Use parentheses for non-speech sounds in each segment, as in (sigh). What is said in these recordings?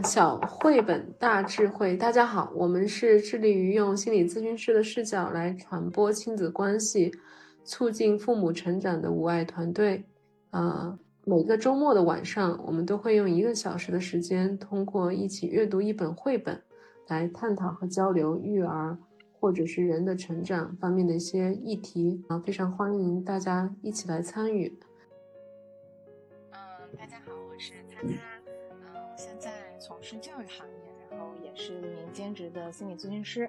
小绘本大智慧，大家好，我们是致力于用心理咨询师的视角来传播亲子关系，促进父母成长的无爱团队。呃，每个周末的晚上，我们都会用一个小时的时间，通过一起阅读一本绘本，来探讨和交流育儿或者是人的成长方面的一些议题。啊，非常欢迎大家一起来参与。嗯，大家好，我是擦擦。是教育行业，然后也是一名兼职的心理咨询师。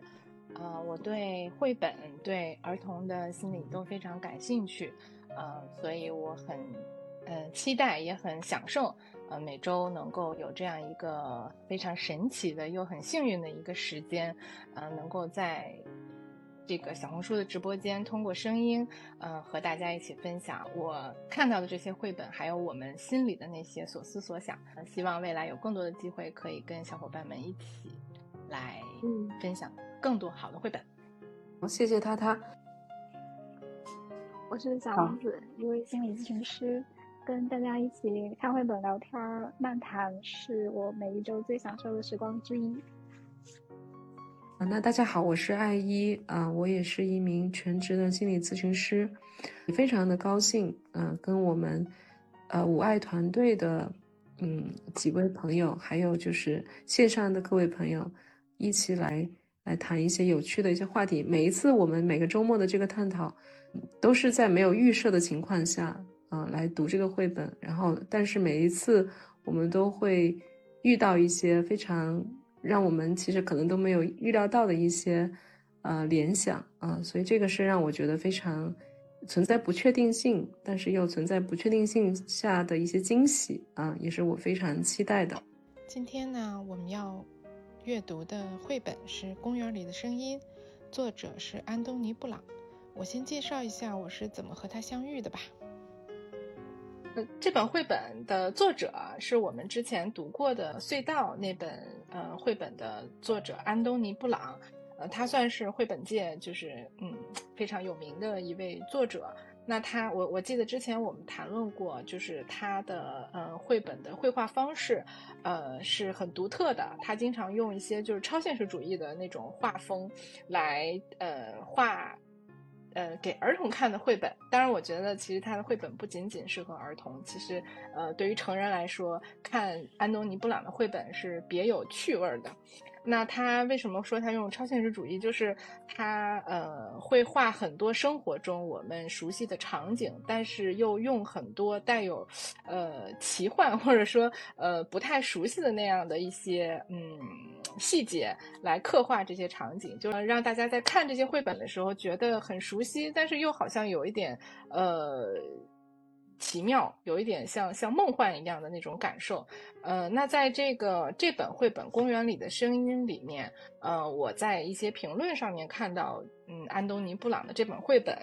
呃，我对绘本、对儿童的心理都非常感兴趣。呃，所以我很呃期待，也很享受。呃，每周能够有这样一个非常神奇的又很幸运的一个时间，呃，能够在。这个小红书的直播间，通过声音，呃，和大家一起分享我看到的这些绘本，还有我们心里的那些所思所想。希望未来有更多的机会，可以跟小伙伴们一起来分享更多好的绘本。好，谢谢他他。我是小王子，一位心理咨询师，跟大家一起看绘本、聊天、漫谈，是我每一周最享受的时光之一。啊那大家好，我是艾一啊，我也是一名全职的心理咨询师，非常的高兴，啊，跟我们呃五爱团队的嗯几位朋友，还有就是线上的各位朋友，一起来来谈一些有趣的一些话题。每一次我们每个周末的这个探讨，都是在没有预设的情况下啊来读这个绘本，然后但是每一次我们都会遇到一些非常。让我们其实可能都没有预料到的一些，呃联想啊，所以这个是让我觉得非常存在不确定性，但是又存在不确定性下的一些惊喜啊，也是我非常期待的。今天呢，我们要阅读的绘本是《公园里的声音》，作者是安东尼·布朗。我先介绍一下我是怎么和他相遇的吧。这本绘本的作者是我们之前读过的《隧道》那本呃绘本的作者安东尼·布朗，呃，他算是绘本界就是嗯非常有名的一位作者。那他我我记得之前我们谈论过，就是他的呃绘本的绘画方式，呃是很独特的。他经常用一些就是超现实主义的那种画风来呃画。呃，给儿童看的绘本，当然，我觉得其实他的绘本不仅仅适合儿童，其实，呃，对于成人来说，看安东尼·布朗的绘本是别有趣味的。那他为什么说他用超现实主义？就是他呃会画很多生活中我们熟悉的场景，但是又用很多带有呃奇幻或者说呃不太熟悉的那样的一些嗯细节来刻画这些场景，就让大家在看这些绘本的时候觉得很熟悉，但是又好像有一点呃。奇妙，有一点像像梦幻一样的那种感受。呃，那在这个这本绘本《公园里的声音》里面，呃，我在一些评论上面看到，嗯，安东尼·布朗的这本绘本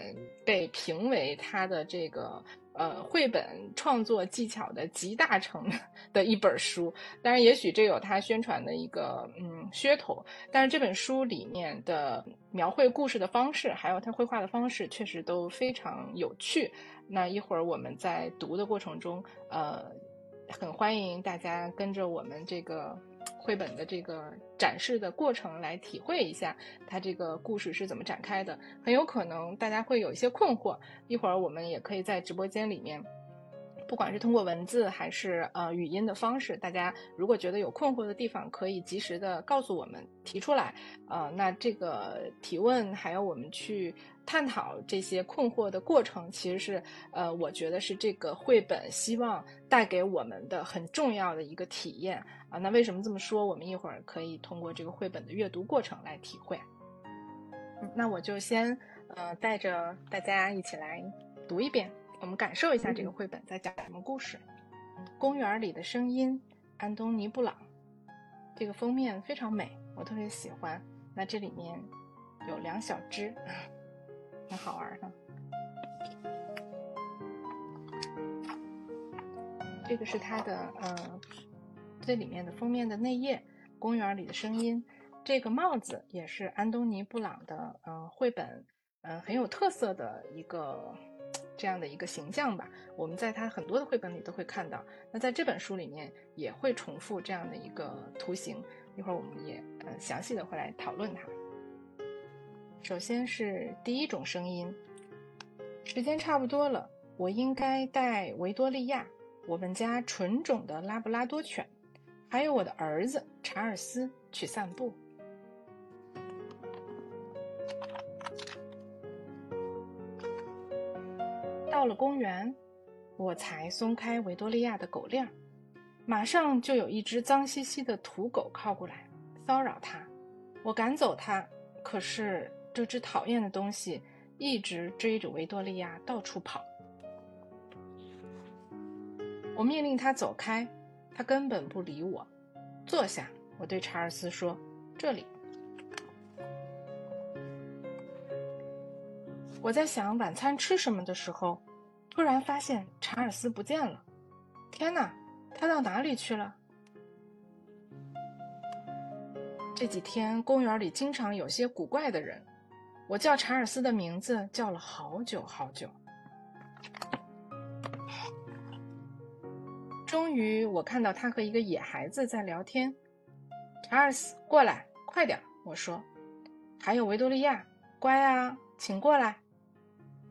被评为他的这个呃绘本创作技巧的集大成的一本书。当然，也许这有他宣传的一个嗯噱头，但是这本书里面的描绘故事的方式，还有他绘画的方式，确实都非常有趣。那一会儿我们在读的过程中，呃，很欢迎大家跟着我们这个绘本的这个展示的过程来体会一下它这个故事是怎么展开的。很有可能大家会有一些困惑，一会儿我们也可以在直播间里面。不管是通过文字还是呃语音的方式，大家如果觉得有困惑的地方，可以及时的告诉我们提出来。呃，那这个提问还有我们去探讨这些困惑的过程，其实是呃，我觉得是这个绘本希望带给我们的很重要的一个体验啊。那为什么这么说？我们一会儿可以通过这个绘本的阅读过程来体会。那我就先呃带着大家一起来读一遍。我们感受一下这个绘本在讲什么故事。公园里的声音，安东尼·布朗。这个封面非常美，我特别喜欢。那这里面有两小只，(laughs) 很好玩哈。这个是它的呃，最里面的封面的内页。公园里的声音，这个帽子也是安东尼·布朗的呃绘本，嗯，很有特色的一个。这样的一个形象吧。我们在他很多的绘本里都会看到，那在这本书里面也会重复这样的一个图形。一会儿我们也呃详细的会来讨论它。首先是第一种声音，时间差不多了，我应该带维多利亚，我们家纯种的拉布拉多犬，还有我的儿子查尔斯去散步。到了公园，我才松开维多利亚的狗链，马上就有一只脏兮兮的土狗靠过来骚扰它，我赶走它，可是。这只讨厌的东西一直追着维多利亚到处跑。我命令他走开，他根本不理我。坐下，我对查尔斯说：“这里。”我在想晚餐吃什么的时候，突然发现查尔斯不见了。天哪，他到哪里去了？这几天公园里经常有些古怪的人。我叫查尔斯的名字叫了好久好久，终于我看到他和一个野孩子在聊天。查尔斯，过来，快点！我说。还有维多利亚，乖啊，请过来。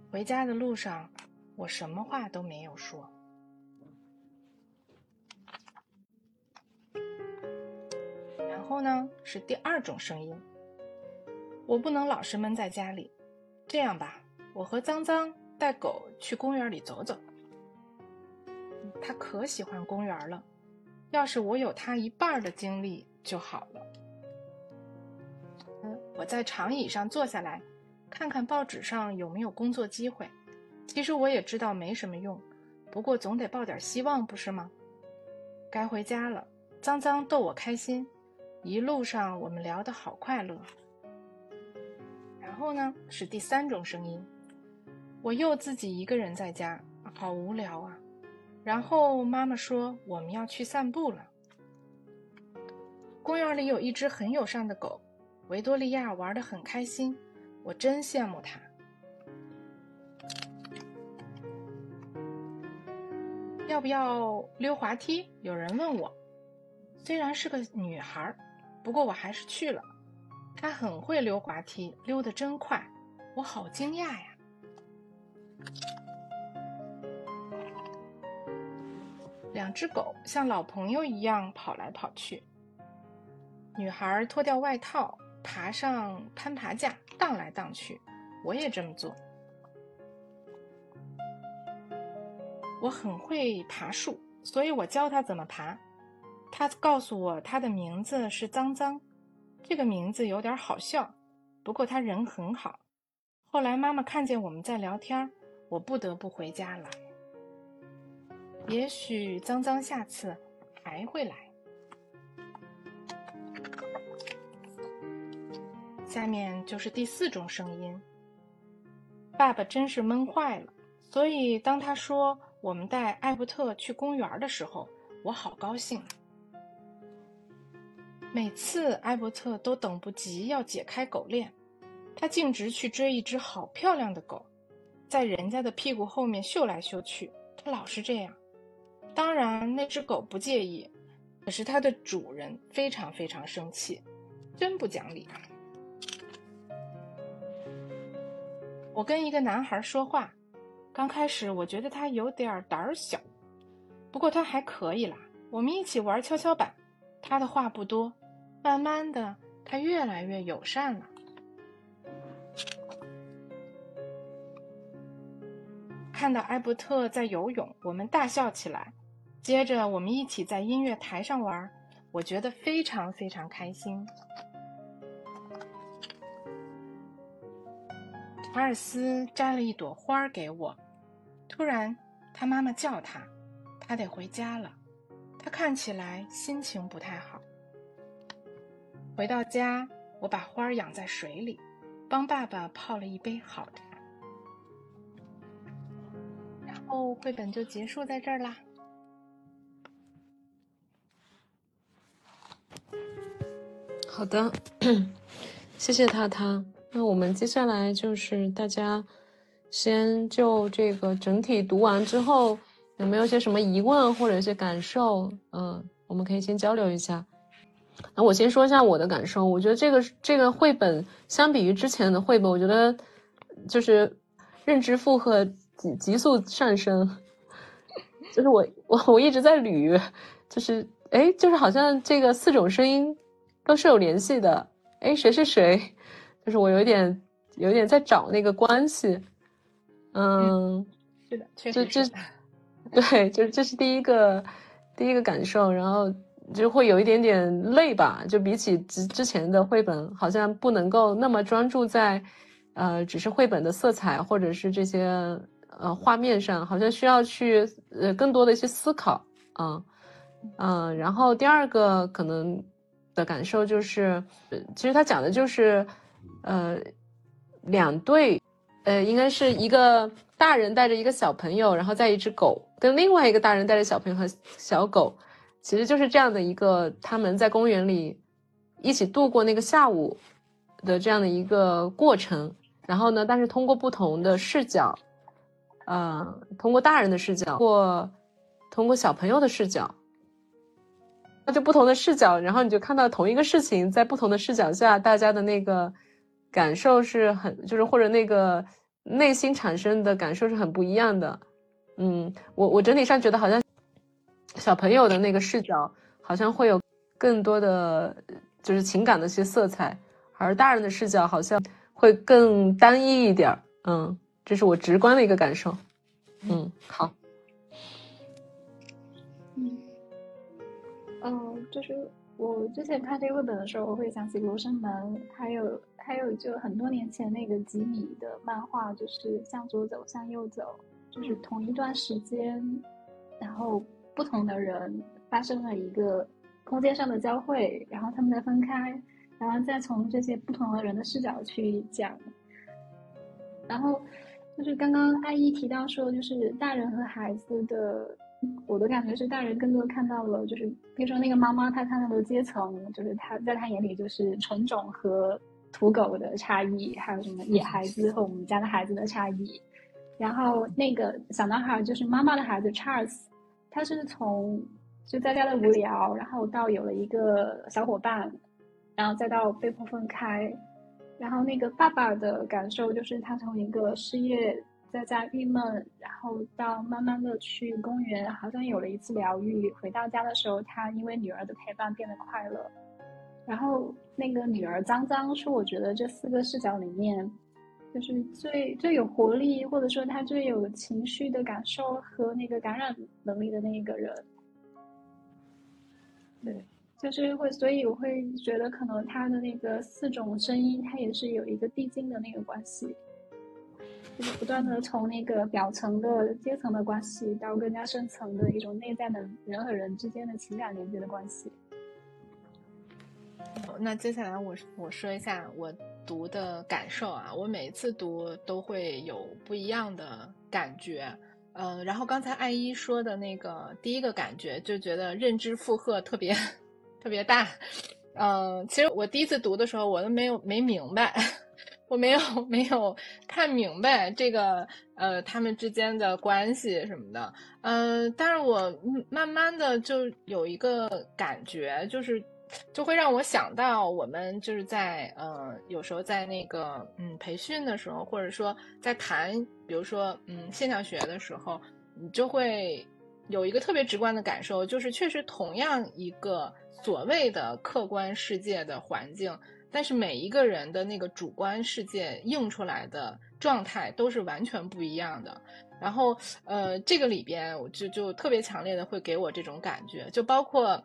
回家的路上，我什么话都没有说。然后呢，是第二种声音。我不能老是闷在家里，这样吧，我和脏脏带狗去公园里走走。他可喜欢公园了，要是我有他一半的精力就好了。嗯，我在长椅上坐下来，看看报纸上有没有工作机会。其实我也知道没什么用，不过总得抱点希望，不是吗？该回家了，脏脏逗我开心，一路上我们聊得好快乐。然后呢，是第三种声音，我又自己一个人在家，好无聊啊。然后妈妈说我们要去散步了。公园里有一只很友善的狗，维多利亚玩得很开心，我真羡慕它。要不要溜滑梯？有人问我，虽然是个女孩，不过我还是去了。她很会溜滑梯，溜得真快，我好惊讶呀！两只狗像老朋友一样跑来跑去。女孩脱掉外套，爬上攀爬架，荡来荡去。我也这么做。我很会爬树，所以我教他怎么爬。他告诉我，他的名字是脏脏。这个名字有点好笑，不过他人很好。后来妈妈看见我们在聊天，我不得不回家了。也许脏脏下次还会来。下面就是第四种声音。爸爸真是闷坏了，所以当他说我们带艾伯特去公园的时候，我好高兴。每次艾伯特都等不及要解开狗链，他径直去追一只好漂亮的狗，在人家的屁股后面嗅来嗅去。他老是这样。当然，那只狗不介意，可是它的主人非常非常生气，真不讲理。我跟一个男孩说话，刚开始我觉得他有点胆小，不过他还可以啦。我们一起玩跷跷板，他的话不多。慢慢的，他越来越友善了。看到艾伯特在游泳，我们大笑起来。接着，我们一起在音乐台上玩，我觉得非常非常开心。查尔斯摘了一朵花给我。突然，他妈妈叫他，他得回家了。他看起来心情不太好。回到家，我把花养在水里，帮爸爸泡了一杯好茶，然后绘本就结束在这儿啦。好的，(coughs) 谢谢塔塔。那我们接下来就是大家先就这个整体读完之后，有没有些什么疑问或者一些感受？嗯，我们可以先交流一下。那我先说一下我的感受，我觉得这个这个绘本相比于之前的绘本，我觉得就是认知负荷急急速上升。(laughs) 就是我我我一直在捋，就是哎，就是好像这个四种声音都是有联系的。哎，谁是谁？就是我有点有点在找那个关系。嗯，是的，确实这对，就是这是第一个第一个感受，然后就会有一点点累吧。就比起之之前的绘本，好像不能够那么专注在呃，只是绘本的色彩或者是这些呃画面上，好像需要去呃更多的一些思考啊嗯，然后第二个可能的感受就是，其实他讲的就是呃两对。呃，应该是一个大人带着一个小朋友，然后在一只狗跟另外一个大人带着小朋友和小狗，其实就是这样的一个他们在公园里一起度过那个下午的这样的一个过程。然后呢，但是通过不同的视角，呃，通过大人的视角或通过小朋友的视角，那就不同的视角，然后你就看到同一个事情在不同的视角下，大家的那个感受是很，就是或者那个。内心产生的感受是很不一样的，嗯，我我整体上觉得好像小朋友的那个视角好像会有更多的就是情感的一些色彩，而大人的视角好像会更单一一点，嗯，这是我直观的一个感受，嗯，好，嗯，哦，就是。我之前看这个绘本的时候，我会想起《罗生门》，还有还有就很多年前那个吉米的漫画，就是向左走，向右走，就是同一段时间，然后不同的人发生了一个空间上的交汇，然后他们再分开，然后再从这些不同的人的视角去讲。然后就是刚刚阿姨提到说，就是大人和孩子的。我的感觉是，大人更多看到了，就是比如说那个妈妈，她看到的阶层，就是她在她眼里就是纯种和土狗的差异，还有什么野孩子和我们家的孩子的差异。然后那个小男孩就是妈妈的孩子 Charles，他是从就在家的无聊，然后到有了一个小伙伴，然后再到被迫分开。然后那个爸爸的感受就是他从一个失业。在家郁闷，然后到慢慢的去公园，好像有了一次疗愈。回到家的时候，他因为女儿的陪伴变得快乐。然后那个女儿脏脏是我觉得这四个视角里面，就是最最有活力，或者说他最有情绪的感受和那个感染能力的那一个人。对，就是会，所以我会觉得可能他的那个四种声音，它也是有一个递进的那个关系。就是不断的从那个表层的阶层的关系，到更加深层的一种内在的人和人之间的情感连接的关系。那接下来我我说一下我读的感受啊，我每次读都会有不一样的感觉。嗯，然后刚才艾一说的那个第一个感觉，就觉得认知负荷特别特别大。嗯，其实我第一次读的时候，我都没有没明白。我没有 (laughs) 没有看明白这个呃他们之间的关系什么的，嗯，但是我慢慢的就有一个感觉，就是就会让我想到我们就是在呃有时候在那个嗯培训的时候，或者说在谈比如说嗯现象学的时候，你就会有一个特别直观的感受，就是确实同样一个所谓的客观世界的环境。但是每一个人的那个主观世界映出来的状态都是完全不一样的。然后，呃，这个里边就就特别强烈的会给我这种感觉，就包括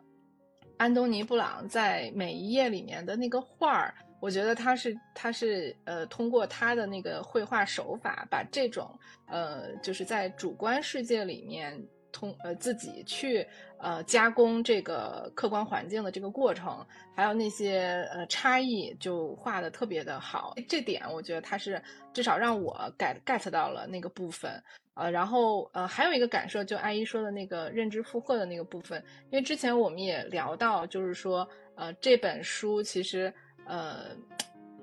安东尼布朗在每一页里面的那个画儿，我觉得他是他是呃通过他的那个绘画手法，把这种呃就是在主观世界里面。通呃自己去呃加工这个客观环境的这个过程，还有那些呃差异，就画的特别的好。这点我觉得他是至少让我 get get 到了那个部分。呃，然后呃还有一个感受，就阿姨说的那个认知负荷的那个部分，因为之前我们也聊到，就是说呃这本书其实呃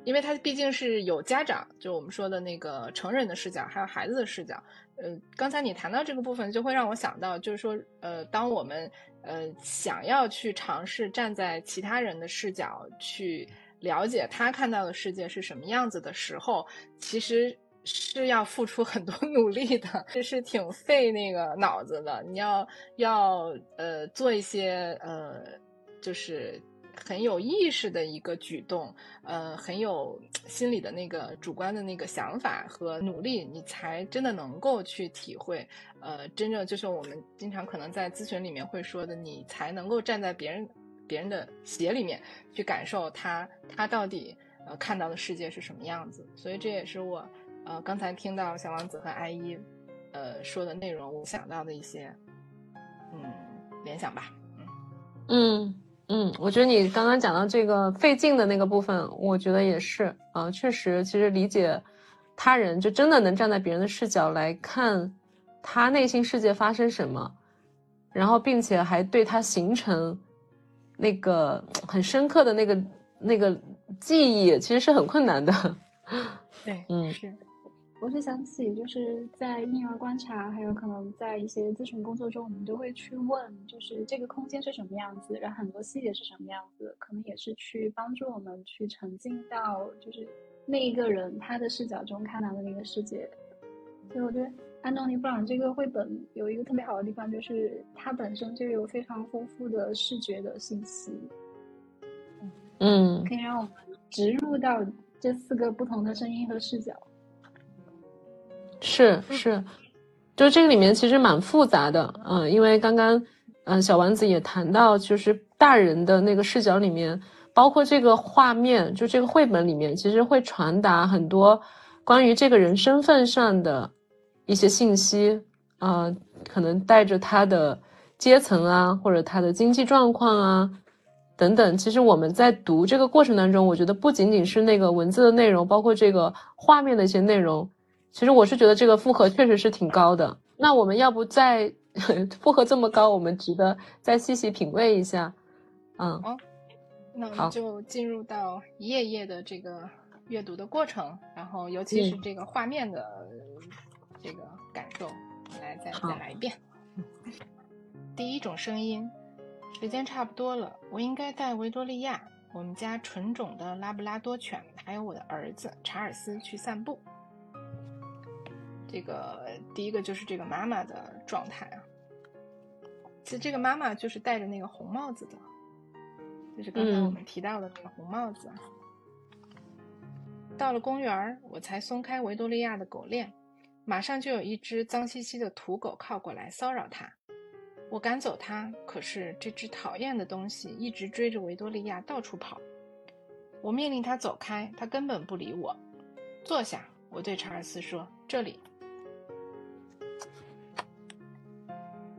因为他毕竟是有家长，就我们说的那个成人的视角，还有孩子的视角。呃，刚才你谈到这个部分，就会让我想到，就是说，呃，当我们呃想要去尝试站在其他人的视角去了解他看到的世界是什么样子的时候，其实是要付出很多 (laughs) 努力的，这是挺费那个脑子的。你要要呃做一些呃，就是。很有意识的一个举动，呃，很有心里的那个主观的那个想法和努力，你才真的能够去体会，呃，真正就是我们经常可能在咨询里面会说的，你才能够站在别人别人的鞋里面去感受他他到底呃看到的世界是什么样子。所以这也是我呃刚才听到小王子和艾依呃说的内容，我想到的一些嗯联想吧，嗯嗯。嗯，我觉得你刚刚讲到这个费劲的那个部分，我觉得也是啊，确实，其实理解他人，就真的能站在别人的视角来看他内心世界发生什么，然后并且还对他形成那个很深刻的那个那个记忆，其实是很困难的。对，嗯，是。我是想起，就是在婴儿观察，还有可能在一些咨询工作中，我们都会去问，就是这个空间是什么样子，然后很多细节是什么样子，可能也是去帮助我们去沉浸到就是那一个人他的视角中看到的那个世界。所以我觉得安东尼布朗这个绘本有一个特别好的地方，就是它本身就有非常丰富的视觉的信息，嗯，可以让我们植入到这四个不同的声音和视角。是是，就这个里面其实蛮复杂的，嗯，因为刚刚，嗯，小丸子也谈到，就是大人的那个视角里面，包括这个画面，就这个绘本里面，其实会传达很多关于这个人身份上的一些信息，啊，可能带着他的阶层啊，或者他的经济状况啊，等等。其实我们在读这个过程当中，我觉得不仅仅是那个文字的内容，包括这个画面的一些内容。其实我是觉得这个负荷确实是挺高的。那我们要不再 (laughs) 负荷这么高，我们值得再细细品味一下。嗯，哦，那我们就进入到一页页的这个阅读的过程，然后尤其是这个画面的这个感受，来再再来一遍。第一种声音，时间差不多了，我应该带维多利亚，我们家纯种的拉布拉多犬，还有我的儿子查尔斯去散步。这个第一个就是这个妈妈的状态啊，其实这个妈妈就是戴着那个红帽子的，就是刚才我们提到的那个红帽子。到了公园我才松开维多利亚的狗链，马上就有一只脏兮兮的土狗靠过来骚扰它。我赶走它，可是这只讨厌的东西一直追着维多利亚到处跑。我命令它走开，它根本不理我。坐下，我对查尔斯说：“这里。”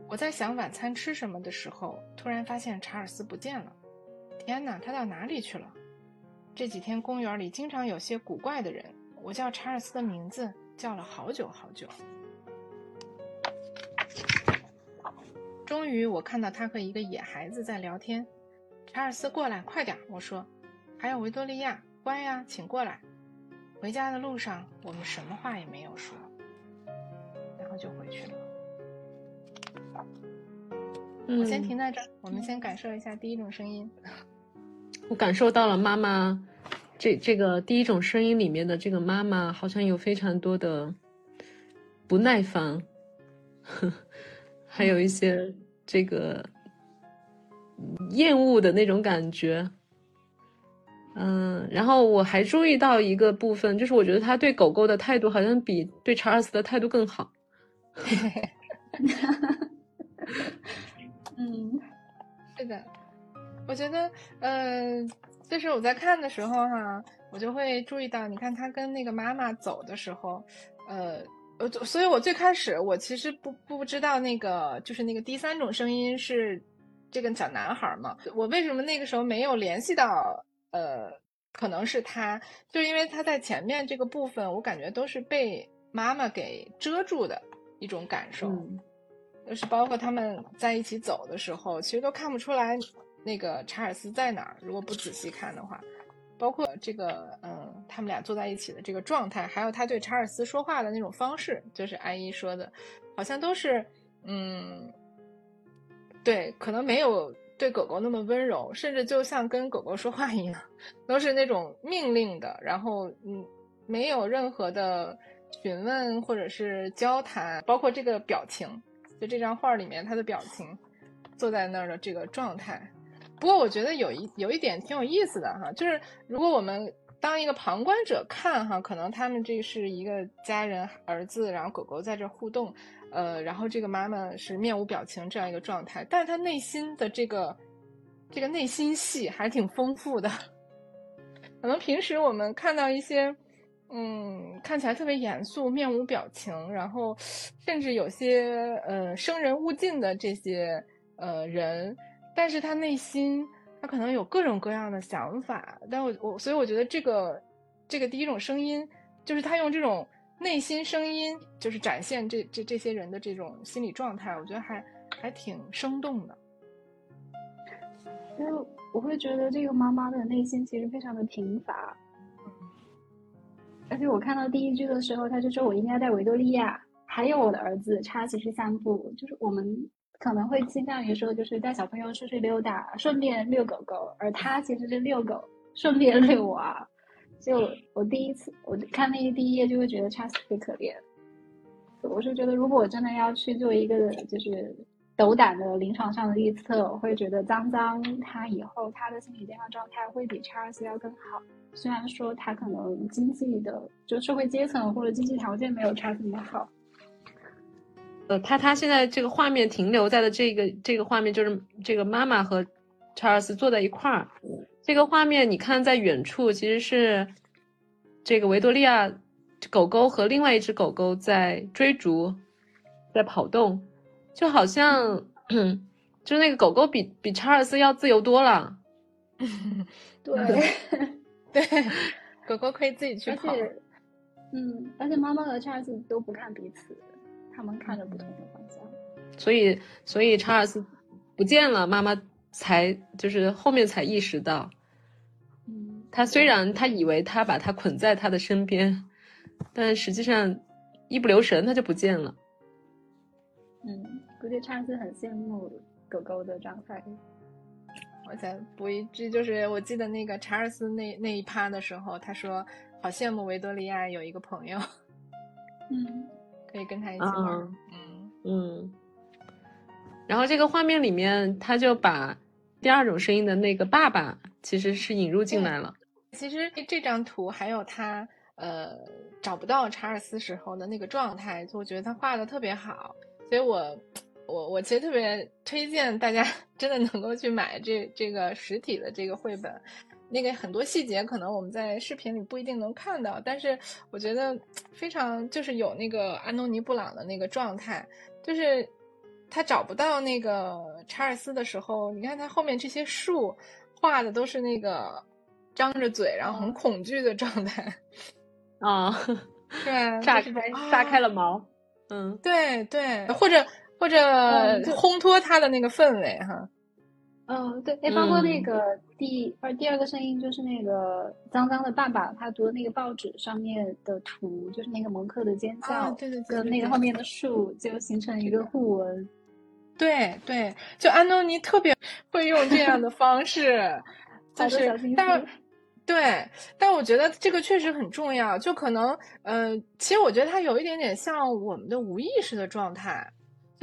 我在想晚餐吃什么的时候，突然发现查尔斯不见了。天哪，他到哪里去了？这几天公园里经常有些古怪的人。我叫查尔斯的名字，叫了好久好久。终于，我看到他和一个野孩子在聊天。查尔斯，过来，快点！我说。还有维多利亚，乖呀，请过来。回家的路上，我们什么话也没有说，然后就回去了。我先停在这儿，我们先感受一下第一种声音。(laughs) 我感受到了妈妈，这这个第一种声音里面的这个妈妈，好像有非常多的不耐烦，(laughs) 还有一些这个厌恶的那种感觉。嗯，然后我还注意到一个部分，就是我觉得他对狗狗的态度好像比对查尔斯的态度更好。(laughs) 嗯，是的，我觉得，呃，就是我在看的时候哈，我就会注意到，你看他跟那个妈妈走的时候，呃，呃，所以我最开始我其实不不知道那个就是那个第三种声音是这个小男孩嘛，我为什么那个时候没有联系到，呃，可能是他，就是因为他在前面这个部分，我感觉都是被妈妈给遮住的一种感受。就是包括他们在一起走的时候，其实都看不出来那个查尔斯在哪儿。如果不仔细看的话，包括这个嗯，他们俩坐在一起的这个状态，还有他对查尔斯说话的那种方式，就是艾伊说的，好像都是嗯，对，可能没有对狗狗那么温柔，甚至就像跟狗狗说话一样，都是那种命令的，然后嗯，没有任何的询问或者是交谈，包括这个表情，这张画里面他的表情，坐在那儿的这个状态。不过我觉得有一有一点挺有意思的哈，就是如果我们当一个旁观者看哈，可能他们这是一个家人儿子，然后狗狗在这互动，呃，然后这个妈妈是面无表情这样一个状态，但是他内心的这个这个内心戏还挺丰富的。(laughs) 可能平时我们看到一些嗯看起来特别严肃、面无表情，然后甚至有些呃生人勿近的这些呃人。但是他内心，他可能有各种各样的想法。但我我所以我觉得这个，这个第一种声音，就是他用这种内心声音，就是展现这这这些人的这种心理状态，我觉得还还挺生动的。因为我会觉得这个妈妈的内心其实非常的贫乏，而且我看到第一句的时候，他就说我应该在维多利亚，还有我的儿子查奇去散步，就是我们。可能会倾向于说，就是带小朋友出去溜达，顺便遛狗狗，而他其实是遛狗，顺便遛娃。就我第一次我看那第一页，就会觉得查斯特别可怜。我是觉得，如果我真的要去做一个就是斗胆的临床上的预测，我会觉得脏脏他以后他的心理健康状态会比查尔斯要更好。虽然说他可能经济的就社会阶层或者经济条件没有查尔斯那么好。呃，他他现在这个画面停留在的这个这个画面，就是这个妈妈和查尔斯坐在一块儿。这个画面你看，在远处其实是这个维多利亚狗狗和另外一只狗狗在追逐，在跑动，就好像，(clears throat) 就那个狗狗比比查尔斯要自由多了。对 (laughs) 对，狗狗可以自己去跑。嗯，而且妈妈和查尔斯都不看彼此。他们看着不同的方向，所以所以查尔斯不见了，妈妈才就是后面才意识到，嗯，他虽然他以为他把他捆在他的身边，但实际上一不留神他就不见了。嗯，估计查尔斯很羡慕狗狗的状态。我再补一句，就是我记得那个查尔斯那那一趴的时候，他说好羡慕维多利亚有一个朋友。(laughs) 嗯。可以跟他一起玩，嗯嗯。然后这个画面里面，他就把第二种声音的那个爸爸，其实是引入进来了。其实这张图还有他呃找不到查尔斯时候的那个状态，就我觉得他画的特别好，所以我我我其实特别推荐大家 (laughs) 真的能够去买这这个实体的这个绘本。那个很多细节可能我们在视频里不一定能看到，但是我觉得非常就是有那个安东尼布朗的那个状态，就是他找不到那个查尔斯的时候，你看他后面这些树画的都是那个张着嘴然后很恐惧的状态 (laughs) 啊，对，炸开炸开了毛，嗯，对对，或者或者烘托他的那个氛围哈。嗯，对，哎，包括那个第二第二个声音，就是那个脏脏的爸爸，他读的那个报纸上面的图，就是那个蒙克的尖叫，对对，跟那个后面的树就形成一个互文。对对，就安东尼特别会用这样的方式，(laughs) 就是，但对，但我觉得这个确实很重要，就可能，呃，其实我觉得他有一点点像我们的无意识的状态。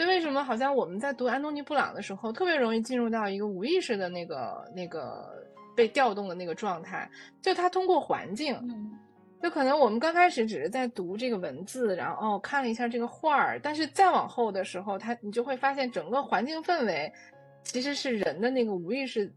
所以为什么好像我们在读安东尼布朗的时候，特别容易进入到一个无意识的那个那个被调动的那个状态？就他通过环境，就可能我们刚开始只是在读这个文字，然后哦看了一下这个画儿，但是再往后的时候，他你就会发现整个环境氛围其实是人的那个无意识，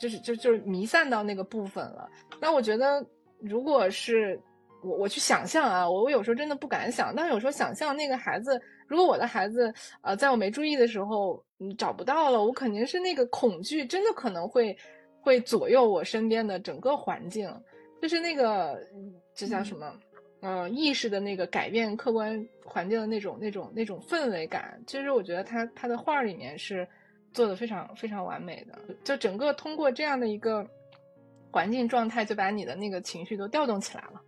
就是就就是弥散到那个部分了。那我觉得，如果是我我去想象啊，我我有时候真的不敢想，但有时候想象那个孩子。如果我的孩子，呃，在我没注意的时候，嗯，找不到了，我肯定是那个恐惧，真的可能会，会左右我身边的整个环境，就是那个，这叫什么？嗯，意识的那个改变客观环境的那种、那种、那种氛围感。其实我觉得他他的画里面是做的非常非常完美的，就整个通过这样的一个。环境状态就把你的那个情绪都调动起来了。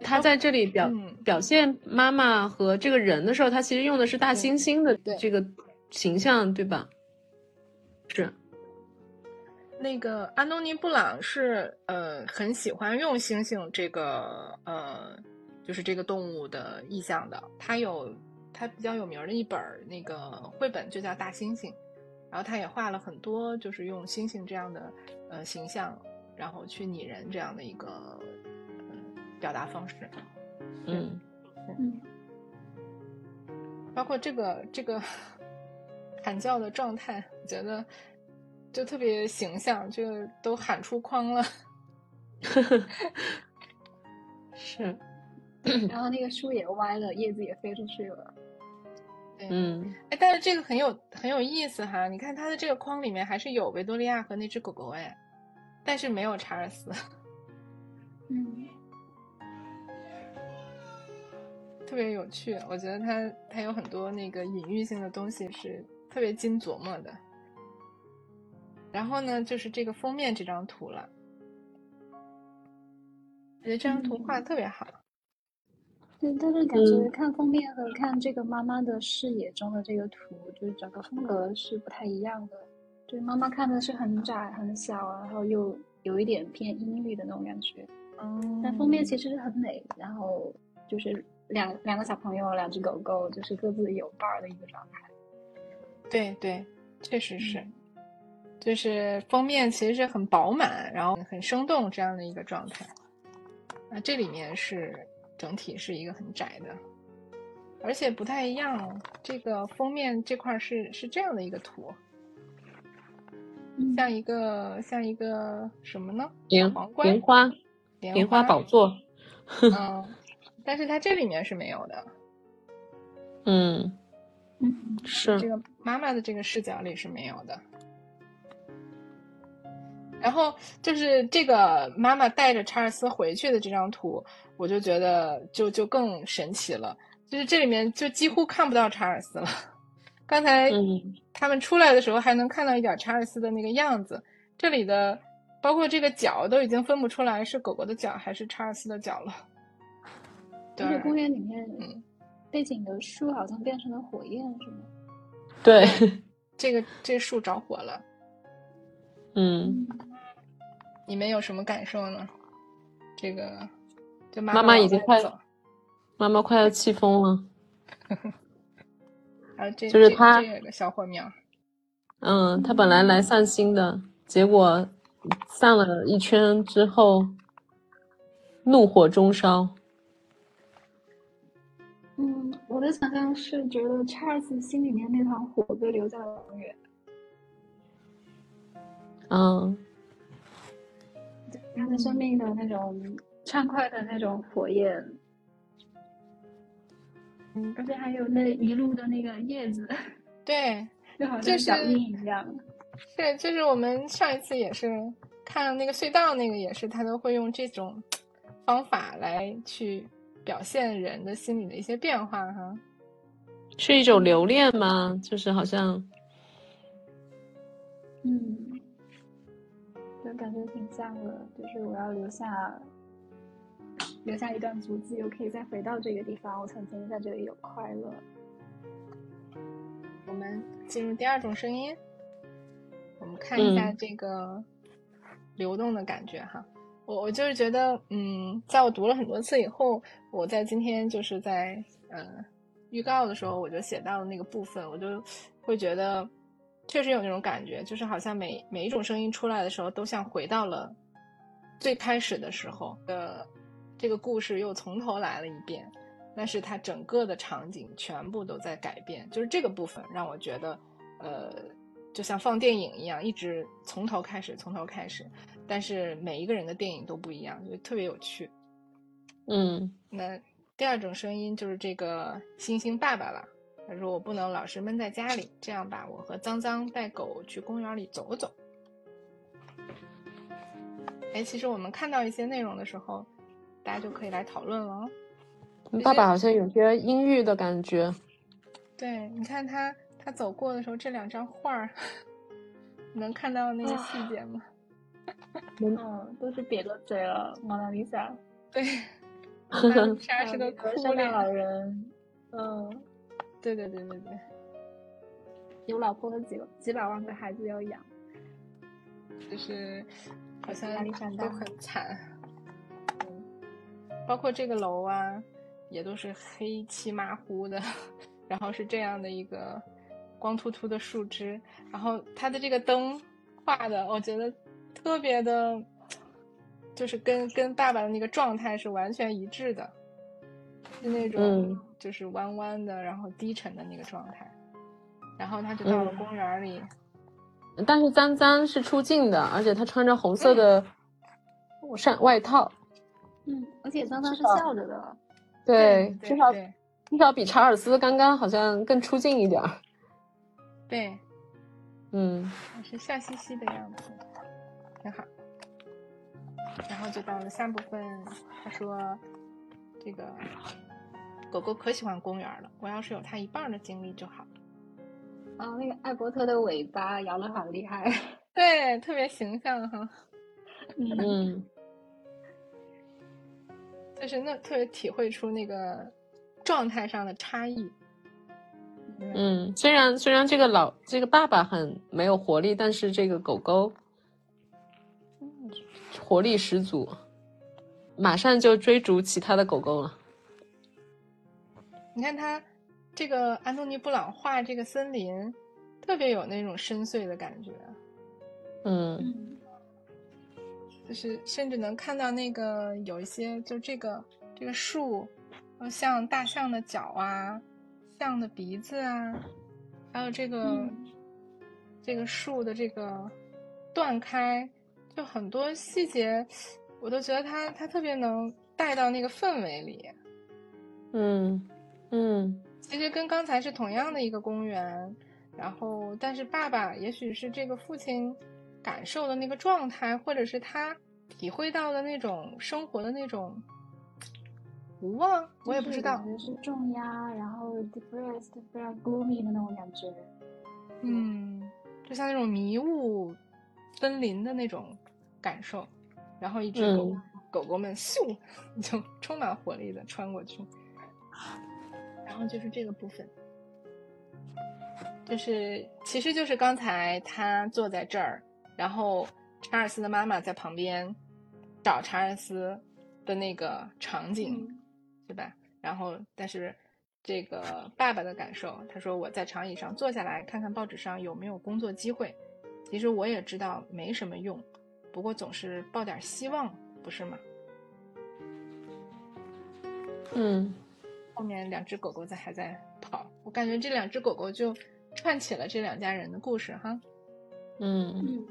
他在这里表、嗯表现妈妈和这个人的时候，他其实用的是大猩猩的对这个形象，对吧？是，那个安东尼·布朗是呃很喜欢用猩猩这个呃就是这个动物的意象的。他有他比较有名儿的一本儿那个绘本就叫《大猩猩》，然后他也画了很多就是用猩猩这样的呃形象，然后去拟人这样的一个嗯、表达方式。嗯。嗯。包括这个这个 (laughs) 喊叫的状态，我觉得就特别形象，就都喊出框了。(laughs) 是，然后那个树也歪了，叶子也飞出去了。对，嗯。哎，但是这个很有很有意思哈，你看它的这个框里面还是有维多利亚和那只狗狗哎，但是没有查尔斯，(laughs) 嗯特别有趣。我觉得它它有很多那个隐喻性的东西是特别经琢磨的。然后呢，就是这个封面这张图了，我觉得这张图画的特别好。对，但是感觉嗯看封面和看这个妈妈的视野中的这个图，就是整个风格是不太一样的。就是妈妈看的是很窄很小，然后又有一点偏阴郁的那种感觉。嗯但封面其实是很美，然后就是两两个小朋友，两只狗狗，就是各自有伴儿的一个状态。对对，确实是，就是封面其实是很饱满，然后很生动这样的一个状态。那这里面是整体是一个很窄的，而且不太一样。这个封面这块儿是是这样的一个图，嗯像一个像一个什么呢？莲皇冠莲花莲莲花宝座，嗯 (laughs) (laughs) 但是它这里面是没有的。嗯嗯是这个妈妈的这个视角里是没有的。然后就是这个妈妈带着查尔斯回去的这张图，我就觉得就就更神奇了。就是这里面就几乎看不到查尔斯了。刚才嗯他们出来的时候还能看到一点查尔斯的那个样子，这里的包括这个脚都已经分不出来是狗狗的脚还是查尔斯的脚了。对而且公园里面嗯背景的树好像变成了火焰，是吗？对，(laughs) 这个这树着火了，嗯，你们有什么感受呢？这个就妈妈妈已经快走，妈妈快要气疯了。(laughs) 还有这这就是他这个小火苗，嗯，他本来来散心的，结果散了一圈之后，怒火中烧。嗯，我的想象是觉得查尔斯心里面那团火被留在了永远，嗯他的生命的那种畅快的那种火焰，嗯，而且还有那一路的那个叶子，(laughs) 对，就好就是像脚印一样。(laughs) 是就是我们上一次也是看那个隧道那个也是，他都会用这种方法来去表现人的心理的一些变化哈。是一种留恋吗？就是好像，嗯，就感觉挺像的，就是我要留下留下一段足迹，我可以再回到这个地方，我曾经在这里有快乐。我们进入第二种声音，我们看一下嗯这个流动的感觉哈。我我就是觉得，嗯，在我读了很多次以后，我在今天就是在呃预告的时候，我就写到了那个部分，我就会觉得确实有那种感觉，就是好像每每一种声音出来的时候，都像回到了最开始的时候的这个故事又从头来了一遍。但是它整个的场景全部都在改变，就是这个部分让我觉得，呃，就像放电影一样，一直从头开始，从头开始。但是每一个人的电影都不一样，就特别有趣。嗯那第二种声音就是这个星星爸爸了，他说我不能老是闷在家里，这样吧，我和脏脏带狗去公园里走走。哎，其实我们看到一些内容的时候，大家就可以来讨论了哦。爸爸好像有些阴郁的感觉。对，你看他他走过的时候，这两张画儿，(laughs) 你能看到那个细节吗？(laughs) 嗯，都是瘪着嘴了，蒙娜丽莎。对，(laughs) 蒙娜丽莎是个哭脸老人。嗯，对对对对对，有老婆和几几百万个孩子要养，就是好像压力山大都很惨。嗯，包括这个楼啊，也都是黑漆麻糊的，然后是这样的一个光秃秃的树枝，然后它的这个灯画的，我觉得特别的，就是跟跟爸爸的那个状态是完全一致的，是那种嗯。就是弯弯的，然后低沉的那个状态。然后他就到了嗯。公园里，但是脏脏是出镜的，而且他穿着红色的衫外套，嗯，而且脏脏是笑着的，对，对至少对。至少比查尔斯刚刚好像更出镜一点儿。对，嗯。是笑嘻嘻的样子，挺好。然后就到了下部分，他说：“这个狗狗可喜欢公园了，我要是有它一半的精力就好。啊，那个艾伯特的尾巴摇的好厉害。(laughs) ”对，特别形象哈，嗯 (laughs) 嗯就是那特别体会出那个状态上的差异。嗯，虽然虽然这个老这个爸爸很没有活力，但是这个狗狗活力十足，马上就追逐其他的狗狗了。你看他这个安东尼布朗画这个森林，特别有那种深邃的感觉。嗯嗯就是甚至能看到那个有一些，就这个这个树，呃，像大象的脚啊，象的鼻子啊，还有这个、嗯这个树的这个断开，就很多细节，我都觉得他他特别能带到那个氛围里。嗯嗯其实跟刚才是同样的一个公园，然后但是爸爸也许是这个父亲感受的那个状态，或者是他体会到的那种生活的那种无望，我也不知道感。觉是重压，然后 depressed，非常 gloomy 的那种感觉。嗯，就像那种迷雾森林的那种感受，然后一只狗、嗯狗狗们咻就充满活力的穿过去，然后就是这个部分，就是其实就是刚才他坐在这儿，然后查尔斯的妈妈在旁边找查尔斯的那个场景，嗯对吧？然后，但是这个爸爸的感受，他说我在长椅上坐下来看看报纸上有没有工作机会。其实我也知道没什么用，不过总是抱点希望，不是吗？嗯后面两只狗狗在还在跑，我感觉这两只狗狗就串起了这两家人的故事哈。嗯嗯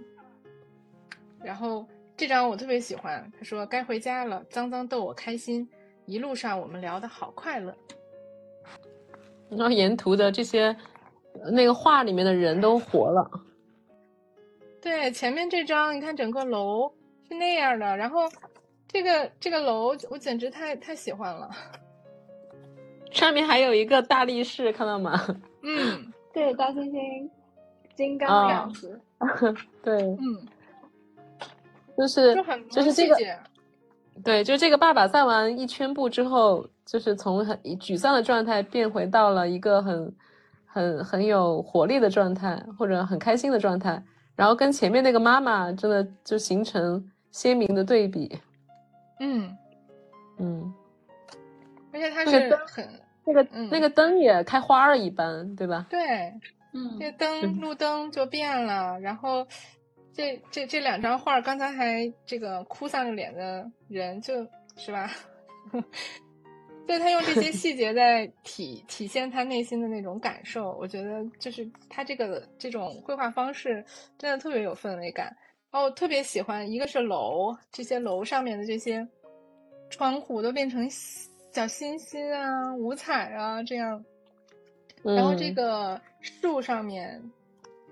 然后这张我特别喜欢，他说该回家了，脏脏逗我开心，一路上我们聊的好快乐。然后沿途的这些呃那个画里面的人都活了。对，前面这张你看整个楼是那样的，然后这个这个楼我简直太太喜欢了。上面还有一个大力士，看到吗？嗯 (laughs) 对，大猩猩、金刚啊的样子。(laughs) 对，嗯，就是就很就是这个，对，就这个爸爸散完一圈步之后，就是从很沮丧的状态变回到了一个很很很有活力的状态，或者很开心的状态，然后跟前面那个妈妈真的就形成鲜明的对比。嗯，嗯，而且它是很那个、嗯那个灯也开花了一般，对吧？对，嗯这灯路灯就变了，然后这这这两张画，刚才还这个哭丧着脸的人就，是吧？对他用这些细节在体体现他内心的那种感受，我觉得就是他这个这种绘画方式真的特别有氛围感。然后我特别喜欢，一个是楼，这些楼上面的这些窗户都变成小星星啊、五彩啊这样，然后这嗯个树上面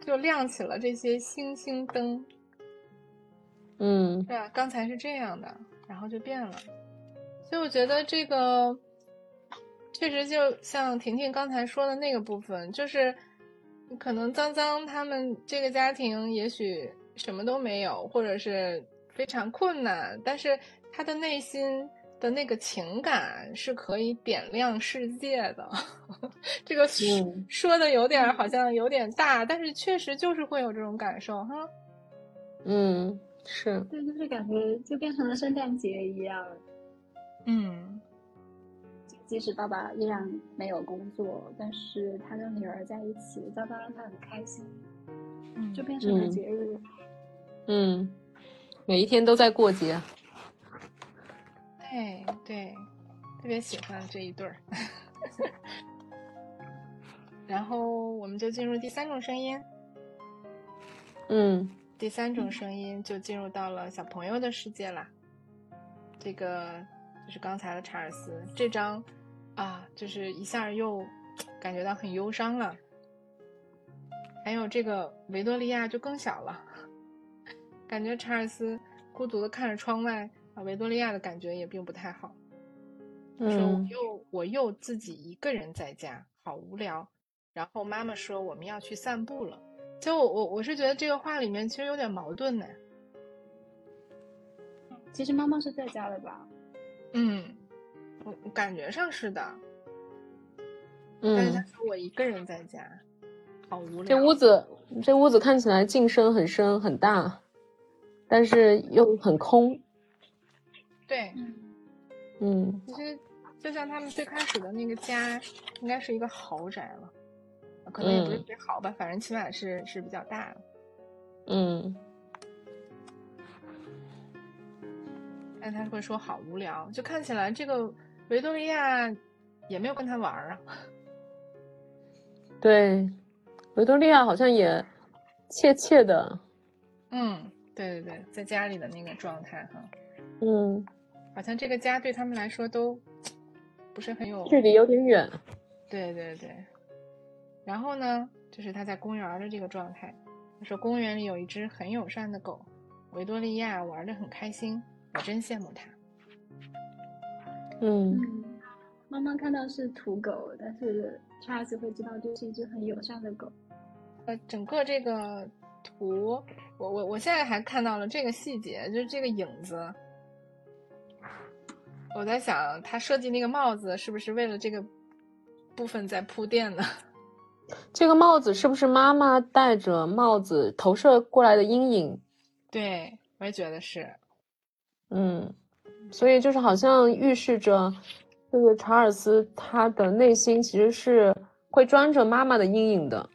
就亮起了这些星星灯，嗯对吧？刚才是这样的，然后就变了。所以我觉得这个确实就像婷婷刚才说的那个部分，就是可能脏脏他们这个家庭也许什么都没有，或者是非常困难，但是他的内心的那个情感是可以点亮世界的。(laughs) 这个说说的有点好像有点大，但是确实就是会有这种感受哈。嗯，是对，就是感觉就变成了圣诞节一样。嗯，即使爸爸依然没有工作，但是他跟女儿在一起，爸爸让他很开心，嗯，就变成了节日。嗯，每一天都在过节。对对，特别喜欢这一对儿。(laughs) 然后我们就进入第三种声音。嗯，第三种声音就进入到了小朋友的世界啦。这个。就是刚才的查尔斯这张，啊，就是一下又感觉到很忧伤了。还有这个维多利亚就更小了，感觉查尔斯孤独的看着窗外，啊，维多利亚的感觉也并不太好。说我又我又自己一个人在家，好无聊。然后妈妈说我们要去散步了。其实我我我是觉得这个话里面其实有点矛盾呢。其实妈妈是在家的吧？嗯，我感觉上是的。嗯，但是他说我一个人在家，好无聊。这屋子，这屋子看起来进深很深很大，但是又很空。对，嗯，其实就像他们最开始的那个家，应该是一个豪宅了，可能也不是特别豪吧，反正起码是是比较大的。嗯。但他会说好无聊，就看起来这个维多利亚也没有跟他玩啊。对，维多利亚好像也怯怯的。嗯，对对对，在家里的那个状态哈。嗯，好像这个家对他们来说都不是很有距离有点远。对对对。然后呢，就是他在公园的这个状态。他说公园里有一只很友善的狗，维多利亚玩的很开心。我真羡慕他。嗯，妈妈看到是土狗，但是 Charles 会知道这是一只很友善的狗。呃，整个这个图，我我我现在还看到了这个细节，就是这个影子。我在想，他设计那个帽子是不是为了这个部分在铺垫呢？(laughs) 这个帽子是不是妈妈戴着帽子投射过来的阴影？对，我也觉得是。嗯，所以就是好像预示着，这个查尔斯他的内心其实是会装着妈妈的阴影的，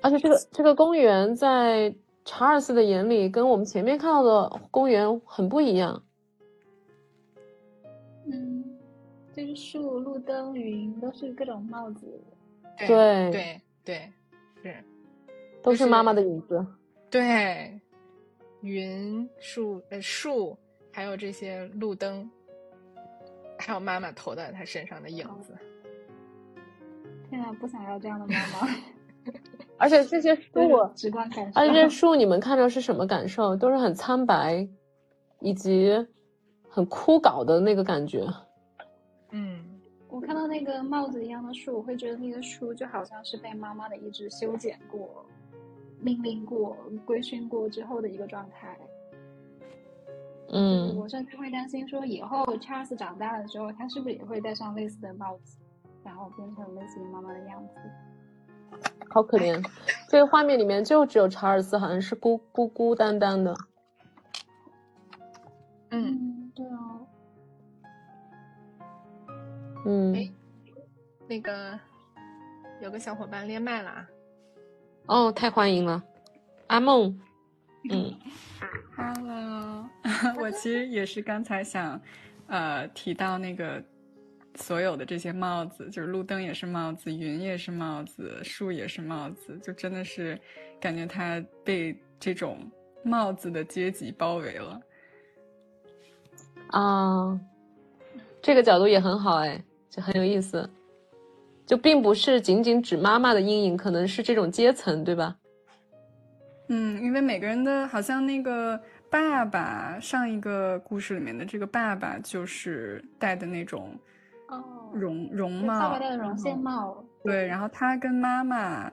而且这个这个公园在查尔斯的眼里跟我们前面看到的公园很不一样。嗯，就是树、路灯、云都是各种帽子。对对对，是，都是妈妈的影子。对。云树呃树，还有这些路灯，还有妈妈投在他身上的影子。天啊，不想要这样的妈妈！(laughs) (laughs) 而且这些树，直观感受。而且这些树，你们看着是什么感受？都是很苍白，以及很枯槁的那个感觉。嗯，我看到那个帽子一样的树，我会觉得那个树就好像是被妈妈的意志修剪过。命令过、规训过之后的一个状态。嗯，我甚至会担心说，以后 Charles 长大了之后，他是不是也会戴上类似的帽子，然后变成类似于妈妈的样子？好可怜，这个画面里面就只有查尔斯，好像是孤孤孤单单的。嗯，对啊。嗯，那个有个小伙伴连麦了啊。哦，太欢迎了，阿梦。嗯，Hello，(laughs) 我其实也是刚才想，呃，提到那个所有的这些帽子，就是路灯也是帽子，云也是帽子，树也是帽子，就真的是感觉它被这种帽子的阶级包围了。啊，这个角度也很好，哎，就很有意思。就并不是仅仅指妈妈的阴影，可能是这种阶层，对吧？嗯，因为每个人的好像那个爸爸，上一个故事里面的这个爸爸就是戴的那种哦绒绒帽，爸爸戴的绒线帽。对，然后他跟妈妈，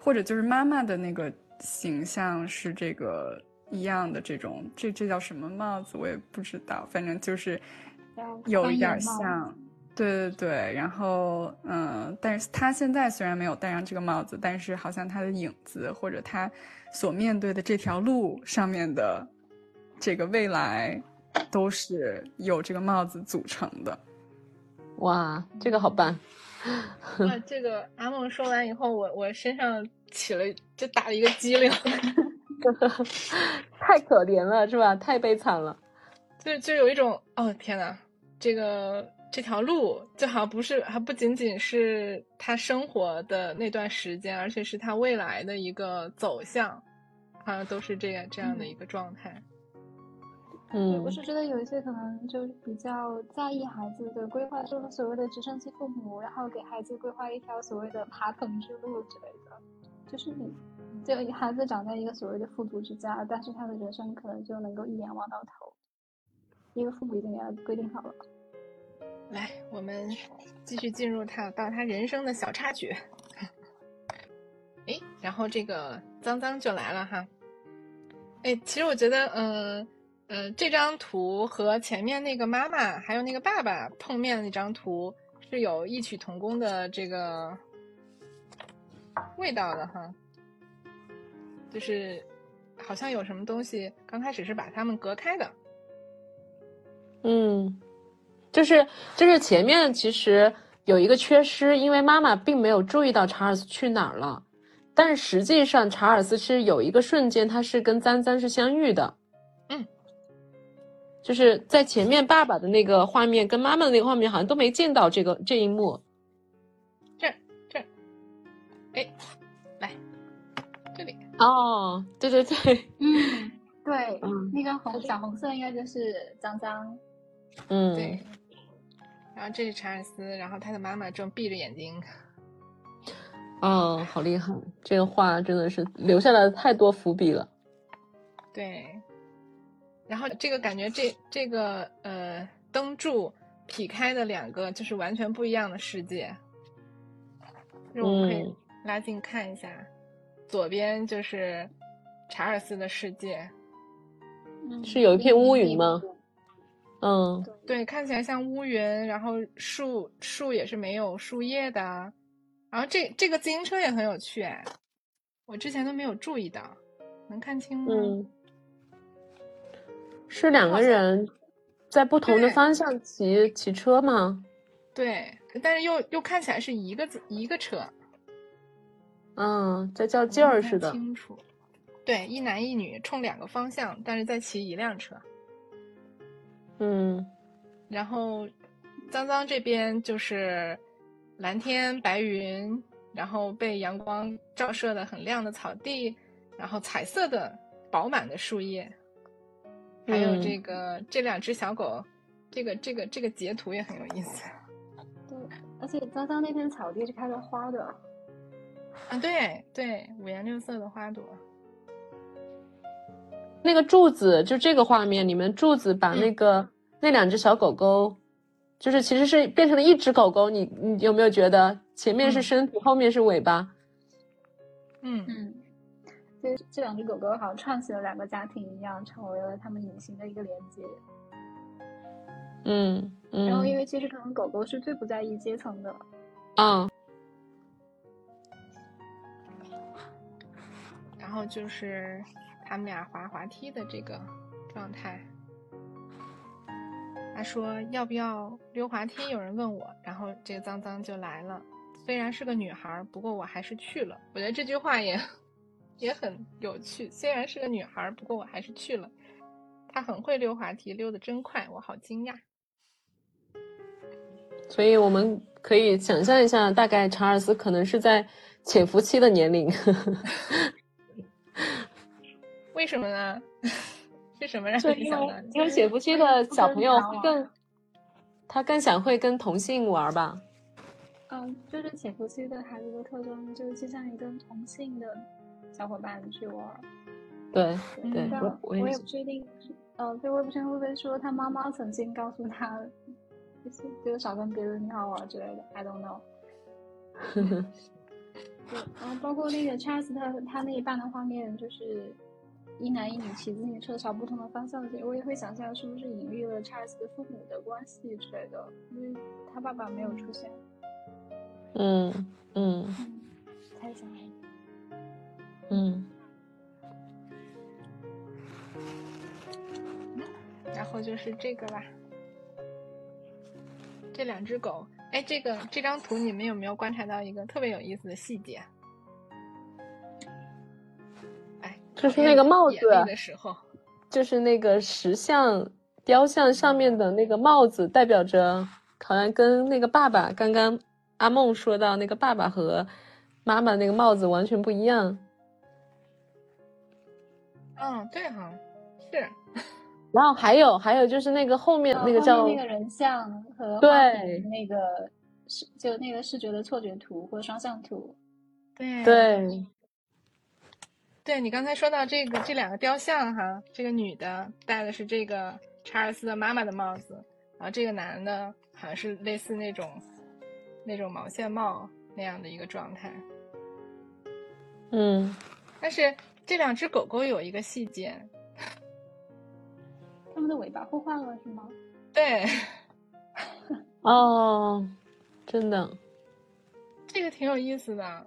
或者就是妈妈的那个形象是这个一样的这种，这这叫什么帽子我也不知道，反正就是有一点像。对对对，然后嗯，但是他现在虽然没有戴上这个帽子，但是好像他的影子或者他所面对的这条路上面的这个未来，都是由这个帽子组成的。哇，这个好办！哇，(laughs) 这个阿梦说完以后，我我身上起了就打了一个激灵，(laughs) 太可怜了是吧？太悲惨了，就就有一种哦天呐，这个。这条路就好像不是，还不仅仅是他生活的那段时间，而且是他未来的一个走向，好像都是这样这样的一个状态。嗯，我是觉得有一些可能就是比较在意孩子的规划，就是所谓的直升机父母，然后给孩子规划一条所谓的爬藤之路之类的，就是你，就孩子长在一个所谓的富足之家，但是他的人生可能就能够一眼望到头，因为父母已经给他规定好了。来，我们继续进入他到他人生的小插曲。(laughs) 哎，然后这个脏脏就来了哈。哎，其实我觉得，嗯嗯，这张图和前面那个妈妈还有那个爸爸碰面的那张图是有异曲同工的这个味道的哈。就是好像有什么东西刚开始是把他们隔开的。嗯。就是就是前面其实有一个缺失，因为妈妈并没有注意到查尔斯去哪儿了，但是实际上查尔斯是有一个瞬间他是跟簪簪是相遇的，嗯，就是在前面爸爸的那个画面跟妈妈的那个画面好像都没见到这个这一幕，这这，哎，来这里。哦，对对对，嗯，对，那个红小红色应该就是脏脏，嗯，对。然后这是查尔斯，然后他的妈妈正闭着眼睛。哦，好厉害！这个画真的是留下了太多伏笔了。对。然后这个感觉，这这个呃灯柱劈开的两个就是完全不一样的世界。就我们可以拉近看一下，左边就是查尔斯的世界。是有一片乌云吗？嗯，对，看起来像乌云，然后树树也是没有树叶的，然后这这个自行车也很有趣哎，我之前都没有注意到，能看清吗？嗯，是两个人在不同的方向骑骑车吗？对，但是又又看起来是一个一个车，嗯，在较劲儿似的。清楚，对，一男一女冲两个方向，但是在骑一辆车。嗯，然后，脏脏这边就是蓝天白云，然后被阳光照射的很亮的草地，然后彩色的饱满的树叶，还有这个这两只小狗，这个这个这个截图也很有意思。对，而且脏脏那片草地是开了花的。啊，对对，五颜六色的花朵。那个柱子，就这个画面你们，柱子把那个那两只小狗狗，就是其实是变成了一只狗狗。你你有没有觉得前面是身体，后面是尾巴？嗯嗯，这这两只狗狗好像串起了两个家庭一样，成为了他们隐形的一个连接。嗯嗯。然后，因为其实可能狗狗是最不在意阶层的。啊。然后就是。他们俩滑滑梯的这个状态，他说要不要溜滑梯？有人问我，然后这个脏脏就来了。虽然是个女孩，不过我还是去了。我觉得这句话也也很有趣。虽然是个女孩，不过我还是去了。她很会溜滑梯，溜得真快，我好惊讶。所以我们可以想象一下，大概查尔斯可能是在潜伏期的年龄。(laughs) 为什么呢？(laughs) 是什么让你想的？因为潜伏期的小朋友会更，他更想会跟同性玩吧。嗯，就是潜伏期的孩子的特征，就是倾向于跟同性的小伙伴去玩。对对，我我也不确定，呃，对，我也不确定会不会说他妈妈曾经告诉他，就是就是少跟别的女孩玩之类的，I don't know。(laughs) 对，然后包括那个 Charles 他他那一半的画面，就是。一男一女骑自行车朝不同的方向走，我也会想象是不是隐喻了查尔斯的父母的关系之类的，因为他爸爸没有出现。嗯嗯嗯，猜想。嗯然后就是这个啦，这两只狗。哎，这个这张图你们有没有观察到一个特别有意思的细节？就是那个帽子的时候，就是那个石像雕像上面的那个帽子，代表着好像跟那个爸爸刚刚阿梦说到那个爸爸和妈妈那个帽子完全不一样。嗯，对哈，是。然后还有还有就是那个后面那个叫那个人像和对那个视就那个视觉的错觉图或双向图，对对对，你刚才说到这个这两个雕像哈，这个女的戴的是这个查尔斯的妈妈的帽子，然后这个男的好像是类似那种那种毛线帽那样的一个状态。嗯但是这两只狗狗有一个细节，它们的尾巴互换了是吗？对，哦，真的这个挺有意思的，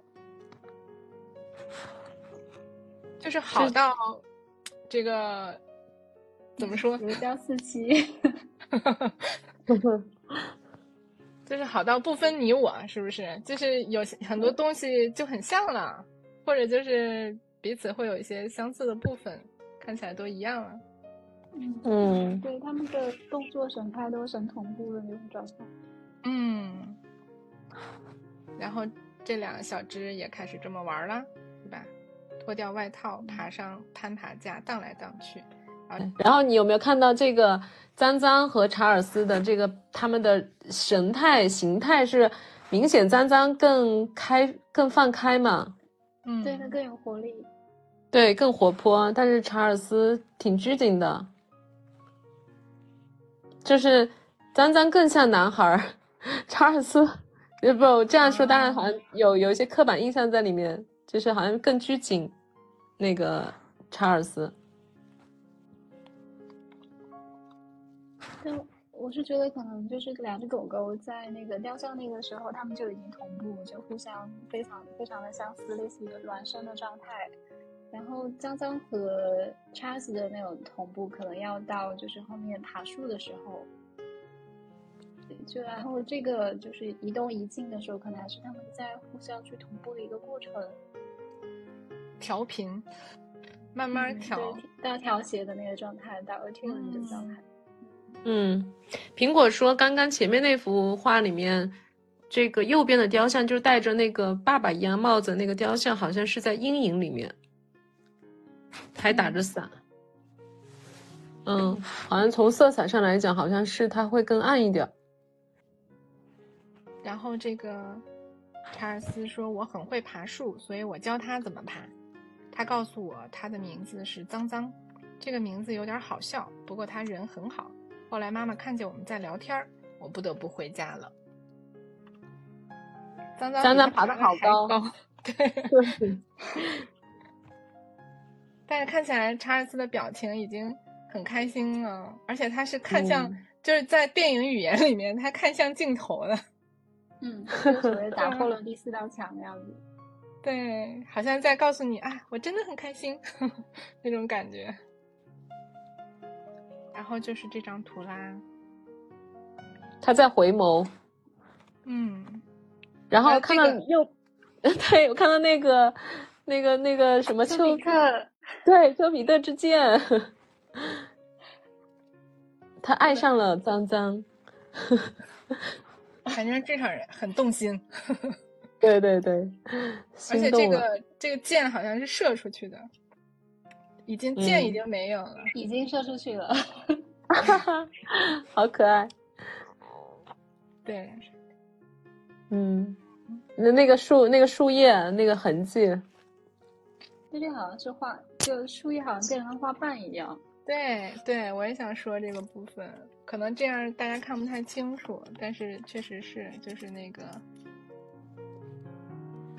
就是好到这个怎么说？如胶似漆。就是好到不分你我，是不是？就是有些很多东西就很像了，或者就是彼此会有一些相似的部分，看起来都一样了。嗯，嗯对，他们的动作神态都是很同步的那种状态。嗯，然后这两个小只也开始这么玩了，对吧？脱掉外套，爬上攀爬架，荡来荡去。然后然后你有没有看到这个脏脏和查尔斯的这个他们的神态形态是明显脏脏更开更放开嘛？嗯，对，他更有活力。对，更活泼，但是查尔斯挺拘谨的，就是脏脏更像男孩儿，(laughs) 查尔斯，(laughs) 呃不，这样说当然好像有有一些刻板印象在里面，就是好像更拘谨，那个查尔斯，但我是觉得可能就是两只狗狗在那个雕像那个时候，它们就已经同步，就互相非常非常的相似，类似于孪生的状态。然后江江和查尔斯的那种同步，可能要到就是后面爬树的时候。对就然后这个就是移动移静的时候，可能还是他们在互相去同步的一个过程，调频，慢慢嗯调。对到调谐的那个状态，到 attuned 的状态。嗯，苹果说刚刚前面那幅画里面，这个右边的雕像就是戴着那个爸爸一样帽子，那个雕像好像是在阴影里面，还打着伞。嗯，好像从色彩上来讲，好像是它会更暗一点。然后这个查尔斯说我很会爬树，所以我教他怎么爬。他告诉我他的名字是脏脏，这个名字有点好笑，不过他人很好。后来妈妈看见我们在聊天儿，我不得不回家了。脏脏脏脏爬的好高高，对。对，但是看起来查尔斯的表情已经很开心了，而且他是看向，嗯就是在电影语言里面，他看向镜头的。嗯，(laughs) 打破了第四道墙的样子。(laughs) 对，好像在告诉你啊，我真的很开心 (laughs) 那种感觉。然后就是这张图啦，他在回眸，嗯，然后看到这个右，对我看到那个那个那个什么丘丘比特，对丘比特之箭，他爱上了脏脏。(laughs) 反正这场人很动心，(laughs) 对对对，而且这。个这个箭好像是射出去的，已经箭嗯已经没有了。已经射出去了。(laughs) 好可爱。对，嗯，那那个树那个树叶那个痕迹，这边好像是画，就树叶好像变成了花瓣一样。对对，我也想说这个部分，可能这样大家看不太清楚，但是确实是就是那个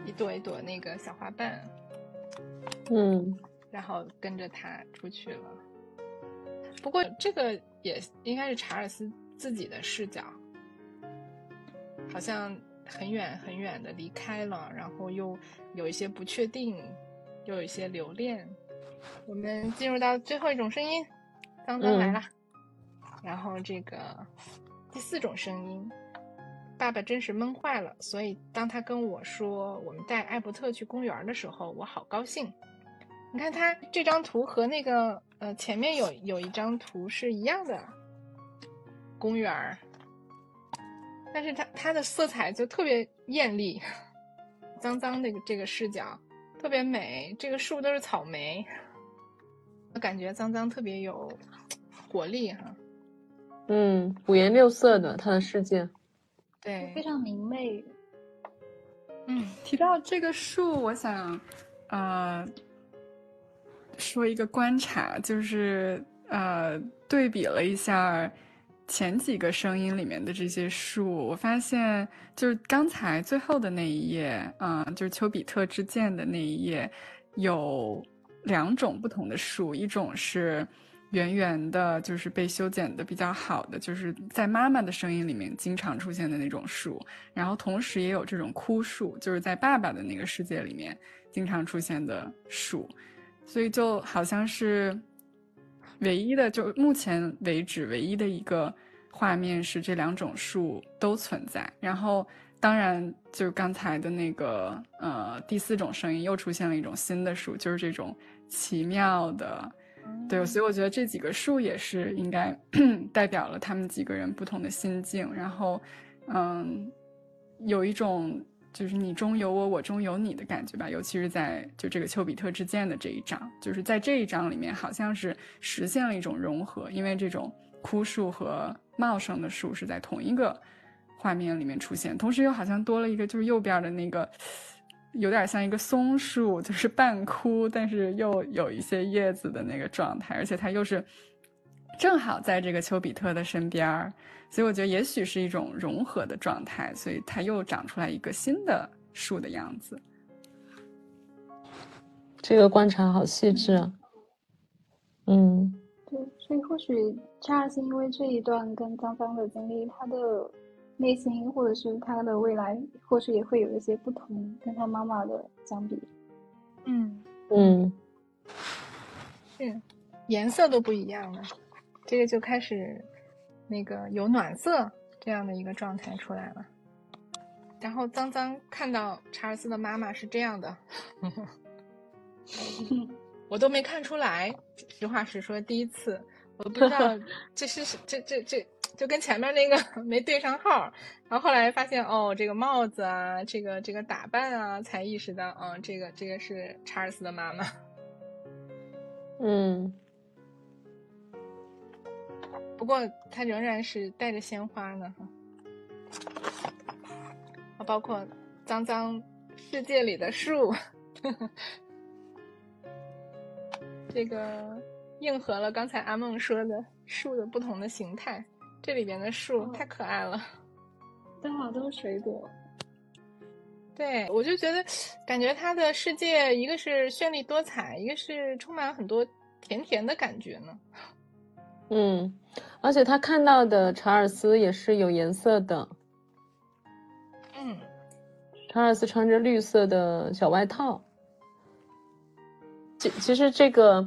一朵一朵那个小花瓣。嗯然后跟着他出去了。不过这个也应该是查尔斯自己的视角，好像很远很远的离开了，然后又有一些不确定，又有一些留恋。我们进入到最后一种声音，脏脏来了。然后这个第四种声音，爸爸真是闷坏了。所以当他跟我说我们带艾伯特去公园的时候，我好高兴。你看他这张图和那个呃前面有有一张图是一样的，公园儿，但是它它的色彩就特别艳丽，脏脏那个这个视角特别美，这个树都是草莓，我感觉脏脏特别有活力哈。嗯，五颜六色的他的世界，对，非常明媚。嗯，提到这个树，我想，呃。说一个观察，就是呃，对比了一下前几个声音里面的这些树，我发现就是刚才最后的那一页，嗯，就是丘比特之箭的那一页，有两种不同的树，一种是圆圆的，就是被修剪的比较好的，就是在妈妈的声音里面经常出现的那种树，然后同时也有这种枯树，就是在爸爸的那个世界里面经常出现的树。所以就好像是唯一的，就目前为止唯一的一个画面是这两种树都存在。然后，当然就是刚才的那个呃第四种声音又出现了一种新的树，就是这种奇妙的，对。所以我觉得这几个树也是应该 (clears throat) 代表了他们几个人不同的心境。然后，嗯，有一种。就是你中有我，我中有你的感觉吧，尤其是在就这个丘比特之箭的这一章，就是在这一章里面，好像是实现了一种融合，因为这种枯树和茂盛的树是在同一个画面里面出现，同时又好像多了一个，就是右边的那个有点像一个松树，就是半枯，但是又有一些叶子的那个状态，而且它又是正好在这个丘比特的身边儿。所以我觉得也许是一种融合的状态，所以它又长出来一个新的树的样子。这个观察好细致啊。嗯，对，所以或许恰恰是因为这一段跟张芳的经历，他的内心或者是他的未来，或许也会有一些不同，跟他妈妈的相比。嗯嗯，是，颜色都不一样了，这个就开始。那个有暖色这样的一个状态出来了，然后脏脏看到查尔斯的妈妈是这样的，(laughs) 我都没看出来。实话实说，第一次我不知道这是这这这就跟前面那个 (laughs) 没对上号，然后后来发现哦，这个帽子啊，这个这个打扮啊，才意识到，嗯，这个这个是查尔斯的妈妈。(laughs) 嗯。不过他仍然是带着鲜花呢，哈，包括脏脏世界里的树，(laughs) 这个应和了刚才阿梦说的树的不同的形态。这里边的树太可爱了，都好多水果。对，我就觉得感觉它的世界一个是绚丽多彩，一个是充满很多甜甜的感觉呢。嗯。而且他看到的查尔斯也是有颜色的，嗯，查尔斯穿着绿色的小外套。其其实这个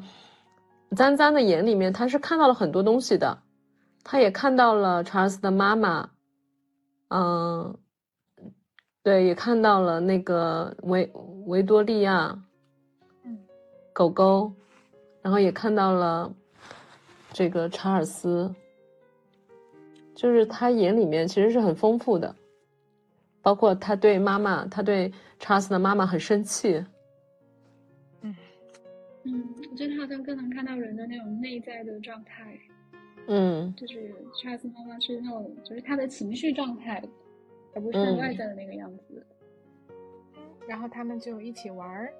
脏脏的眼里面，他是看到了很多东西的，他也看到了查尔斯的妈妈，嗯，对，也看到了那个维维多利亚，嗯，狗狗，然后也看到了这个查尔斯。就是他眼里面其实是很丰富的，包括他对妈妈，他对查尔斯的妈妈很生气。嗯嗯，我觉得他好像更能看到人的那种内在的状态。嗯，就是查尔斯妈妈是那种，就是她的情绪状态，而不是外在的那个样子。然后他们就一起玩儿，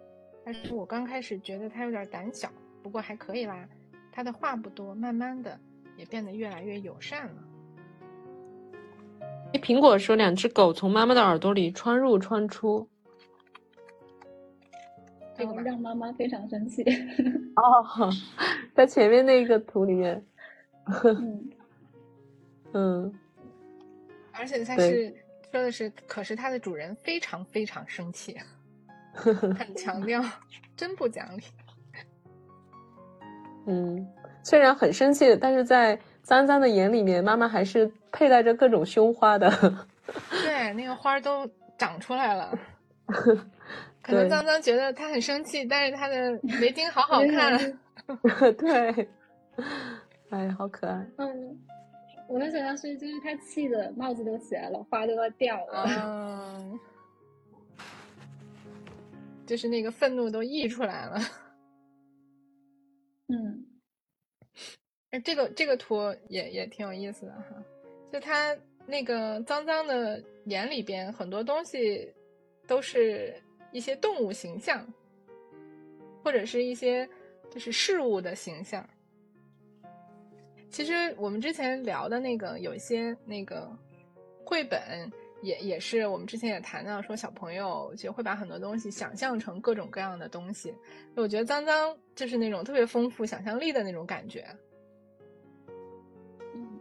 但是我刚开始觉得他有点胆小，不过还可以啦。他的话不多，慢慢的也变得越来越友善了。苹果说：“两只狗从妈妈的耳朵里穿入穿出。”这个吧，让妈妈非常生气。(laughs) 哦，在前面那个图里面，嗯 (laughs) 嗯，而且它是说的是，可是它的主人非常非常生气，(laughs) 很强调，真不讲理。嗯，虽然很生气，但是在脏脏的眼里面，妈妈还是佩戴着各种胸花的。对，那个花都长出来了。(laughs) 可能脏脏觉得他很生气，但是他的围巾好好看。对，哎，好可爱。嗯，我的想象是，就是他气的帽子都起来了，花都要掉了。嗯，就是那个愤怒都溢出来了。嗯哎，这个这个图也也挺有意思的哈，就他那个脏脏的眼里边很多东西都是一些动物形象，或者是一些就是事物的形象。其实我们之前聊的那个有一些那个绘本也也是我们之前也谈到说小朋友就会把很多东西想象成各种各样的东西，我觉得脏脏就是那种特别丰富想象力的那种感觉。嗯。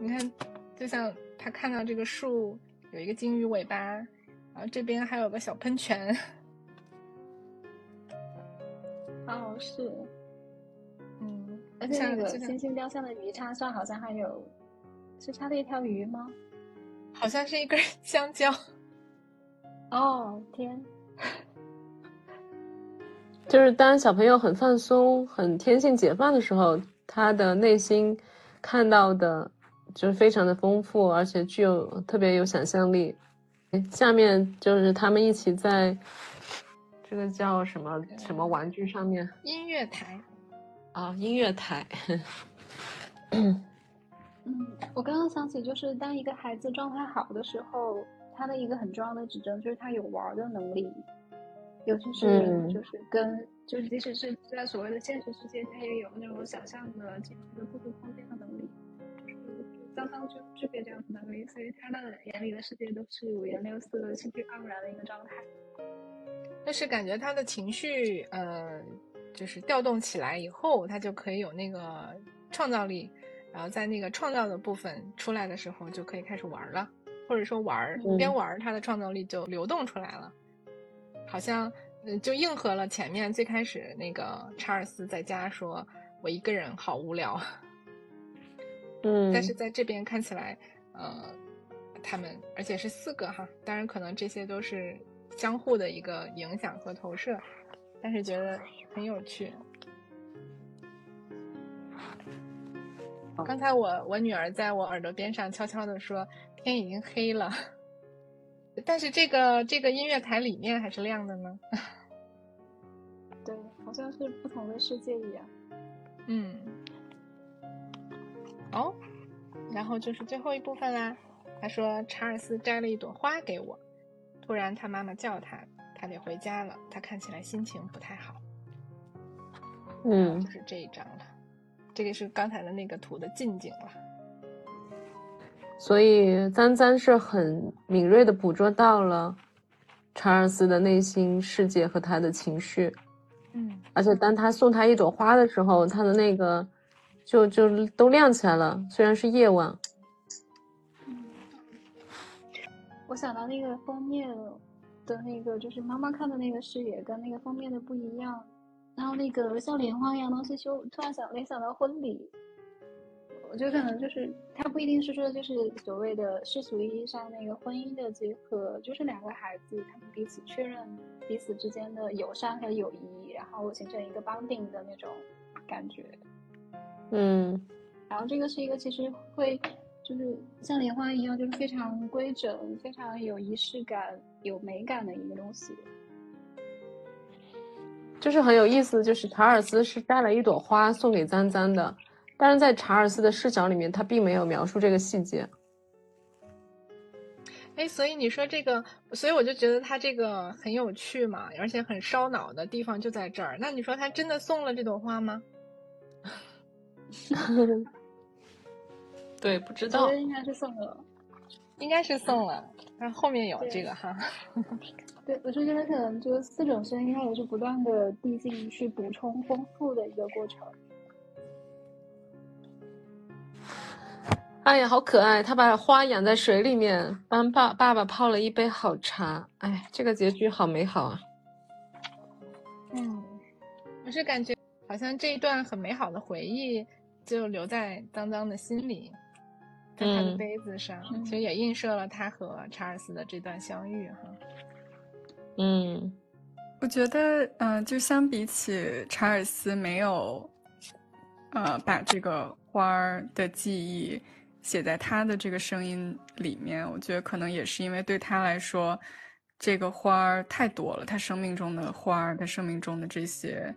你看，就像他看到这个树有一个金鱼尾巴，然后这边还有个小喷泉，(laughs) 哦是，嗯，而且那个星星雕像的鱼叉上好像还有，是插了一条鱼吗？好像是一根 (laughs) 香蕉。哦天，就是当小朋友很放松、很天性解放的时候，他的内心看到的就是非常的丰富，而且具有特别有想象力。下面就是他们一起在这个叫什么什么玩具上面音乐台，啊，音乐台。嗯，我刚刚想起，就是当一个孩子状态好的时候，他的一个很重要的指征就是他有玩儿的能力，尤其是嗯就是跟、就是即使是在所谓的现实世界，他也有那种想象的、进入的故事空间的能力。就是刚刚就具备这样的能力，所以他的眼里的世界都是五颜六色、兴趣盎然的一个状态。但是感觉他的情绪，呃，就是调动起来以后，他就可以有那个创造力，然后在那个创造的部分出来的时候，就可以开始玩了，或者说玩儿嗯边玩儿，他的创造力就流动出来了，好像嗯，就应和了前面最开始那个查尔斯在家说“我一个人好无聊”，嗯，但是在这边看起来，呃，他们而且是四个哈，当然可能这些都是相互的一个影响和投射，但是觉得很有趣。刚才我我女儿在我耳朵边上悄悄的说：“天已经黑了。(laughs) ”但是这个这个音乐台里面还是亮的呢。(laughs) 对，好像是不同的世界一样。(laughs) 嗯，哦，然后就是最后一部分啦。他说查尔斯摘了一朵花给我，突然他妈妈叫他，他得回家了。他看起来心情不太好。嗯就是这一张了。这个是刚才的那个图的近景了。所以簪簪是很敏锐的捕捉到了查尔斯的内心世界和他的情绪，嗯，而且当他送他一朵花的时候，他的那个就就都亮起来了，虽然是夜晚。我想到那个封面的那个，就是妈妈看的那个视野跟那个封面的不一样，然后那个像莲花一样东西，就突然想联想到婚礼。我觉得可能就是它不一定是说就是所谓的世俗意义上那个婚姻的结合，就是两个孩子他们彼此确认彼此之间的友善和友谊，然后形成一个 bonding 的那种感觉。嗯然后这个是一个其实会就是像莲花一样，就是非常规整、非常有仪式感、有美感的一个东西。就是很有意思，就是查尔斯是带了一朵花送给簪簪的，但是在查尔斯的视角里面，他并没有描述这个细节。哎，所以你说这个，所以我就觉得他这个很有趣嘛，而且很烧脑的地方就在这儿。那你说他真的送了这朵花吗？(laughs) 对，不知我觉得应该是送了。应该是送了，但后面有这个哈。对，我就觉得可能就是四种声音，它也是不断的递进去补充丰富的一个过程。哎呀，好可爱！他把花养在水里面，帮爸爸爸泡了一杯好茶。哎，这个结局好美好啊！嗯，我是感觉好像这一段很美好的回忆就留在脏脏的心里，在他的杯子上，其实也映射了他和查尔斯的这段相遇哈。嗯，我觉得，嗯，就相比起查尔斯没有，呃，把这个花儿的记忆。写在他的这个声音里面，我觉得可能也是因为对他来说，这个花儿太多了。他生命中的花儿，他生命中的这些，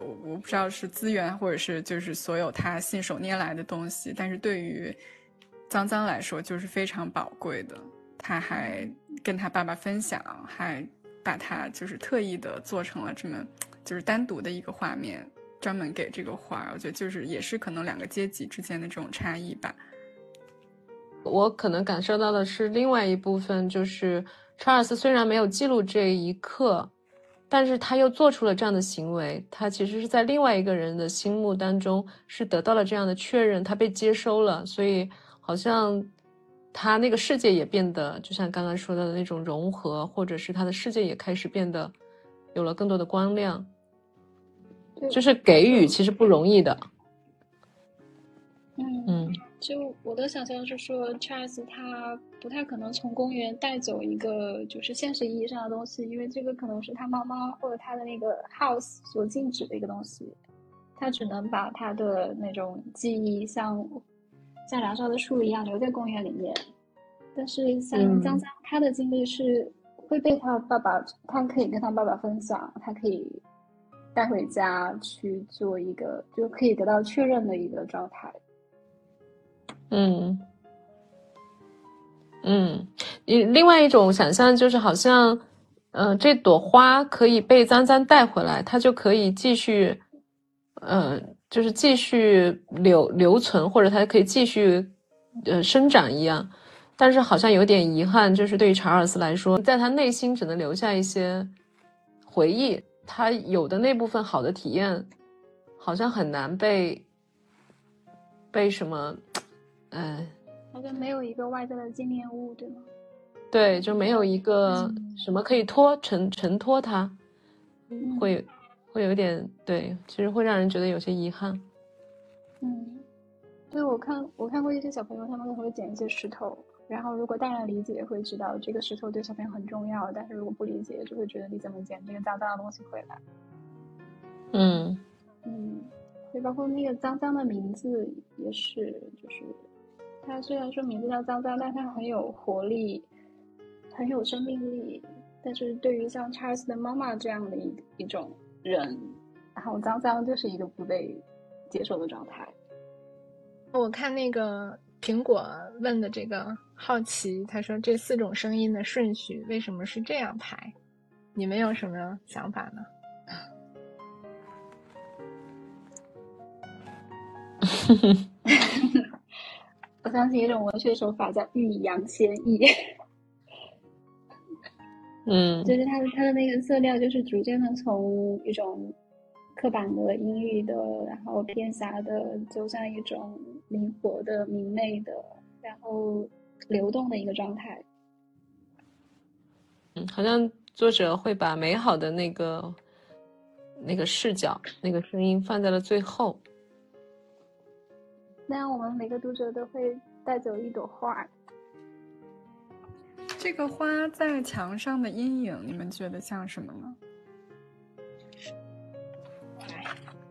我我不知道是资源，或者是就是所有他信手拈来的东西。但是对于脏脏来说，就是非常宝贵的。他还跟他爸爸分享，还把他就是特意的做成了这么就是单独的一个画面，专门给这个花。我觉得就是也是可能两个阶级之间的这种差异吧。我可能感受到的是另外一部分，就是查尔斯虽然没有记录这一刻，但是他又做出了这样的行为。他其实是在另外一个人的心目当中是得到了这样的确认，他被接收了，所以好像他那个世界也变得，就像刚刚说到的那种融合，或者是他的世界也开始变得有了更多的光亮。就是给予其实不容易的。嗯嗯。就我的想象是说，Charles 他不太可能从公园带走一个就是现实意义上的东西，因为这个可能是他妈妈或者他的那个 house 所禁止的一个东西，他只能把他的那种记忆像像燃烧的树一样留在公园里面。但是像江江他的经历是会被他爸爸，他可以跟他爸爸分享，他可以带回家去做一个就可以得到确认的一个状态。嗯，嗯，另另外一种想象就是好像，嗯，这朵花可以被脏脏带回来，它就可以继续，嗯，就是继续留留存，或者它可以继续，呃，生长一样。但是好像有点遗憾，就是对于查尔斯来说，在他内心只能留下一些回忆，他有的那部分好的体验，好像很难被被什么。嗯，好像没有一个外在的纪念物，对吗？对，就没有一个什么可以托承承托他，会会有点对，其实会让人觉得有些遗憾。嗯，对我看我看过一些小朋友，他们可能会捡一些石头，然后如果大人理解，会知道这个石头对小朋友很重要；但是如果不理解，就会觉得你怎么捡这个脏脏的东西回来？嗯嗯，对包括那个脏脏的名字也是，就是。它虽然说名字叫脏脏，但它很有活力，很有生命力。但是对于像查尔斯的妈妈这样的一一种人，然后脏脏就是一个不被接受的状态。我看那个苹果问的这个好奇，他说这四种声音的顺序为什么是这样排？你们有什么想法呢？(laughs) 我相信一种文学手法叫欲扬先抑，嗯，就是它的它的那个色调，就是逐渐的从一种刻板的阴郁的，然后偏狭的，走向一种灵活的、明媚的，然后流动的一个状态。嗯，好像作者会把美好的那个那个视角、那个声音放在了最后。那样，我们每个读者都会带走一朵花。这个花在墙上的阴影，你们觉得像什么呢？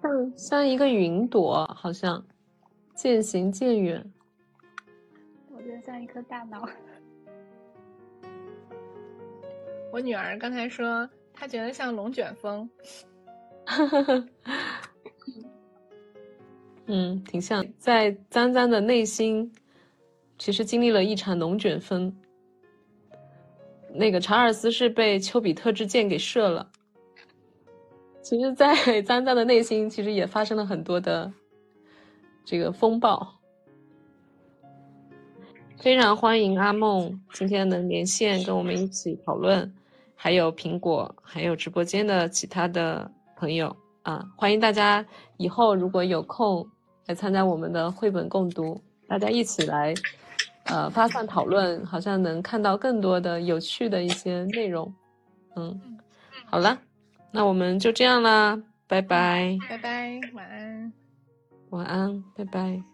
像像一个云朵，好像渐行渐远。我觉得像一颗大脑。(laughs) 我女儿刚才说，她觉得像龙卷风。(laughs) 嗯，挺像，在脏脏的内心，其实经历了一场龙卷风。那个查尔斯是被丘比特之箭给射了。其实，在 (laughs) 脏脏的内心，其实也发生了很多的这个风暴。非常欢迎阿梦今天能连线跟我们一起讨论。还有苹果，还有直播间的其他的朋友啊，欢迎大家以后如果有空来参加我们的绘本共读，大家一起来，呃，发散讨论，好像能看到更多的有趣的一些内容。嗯，好了，那我们就这样啦，拜拜，拜拜，晚安，晚安，拜拜。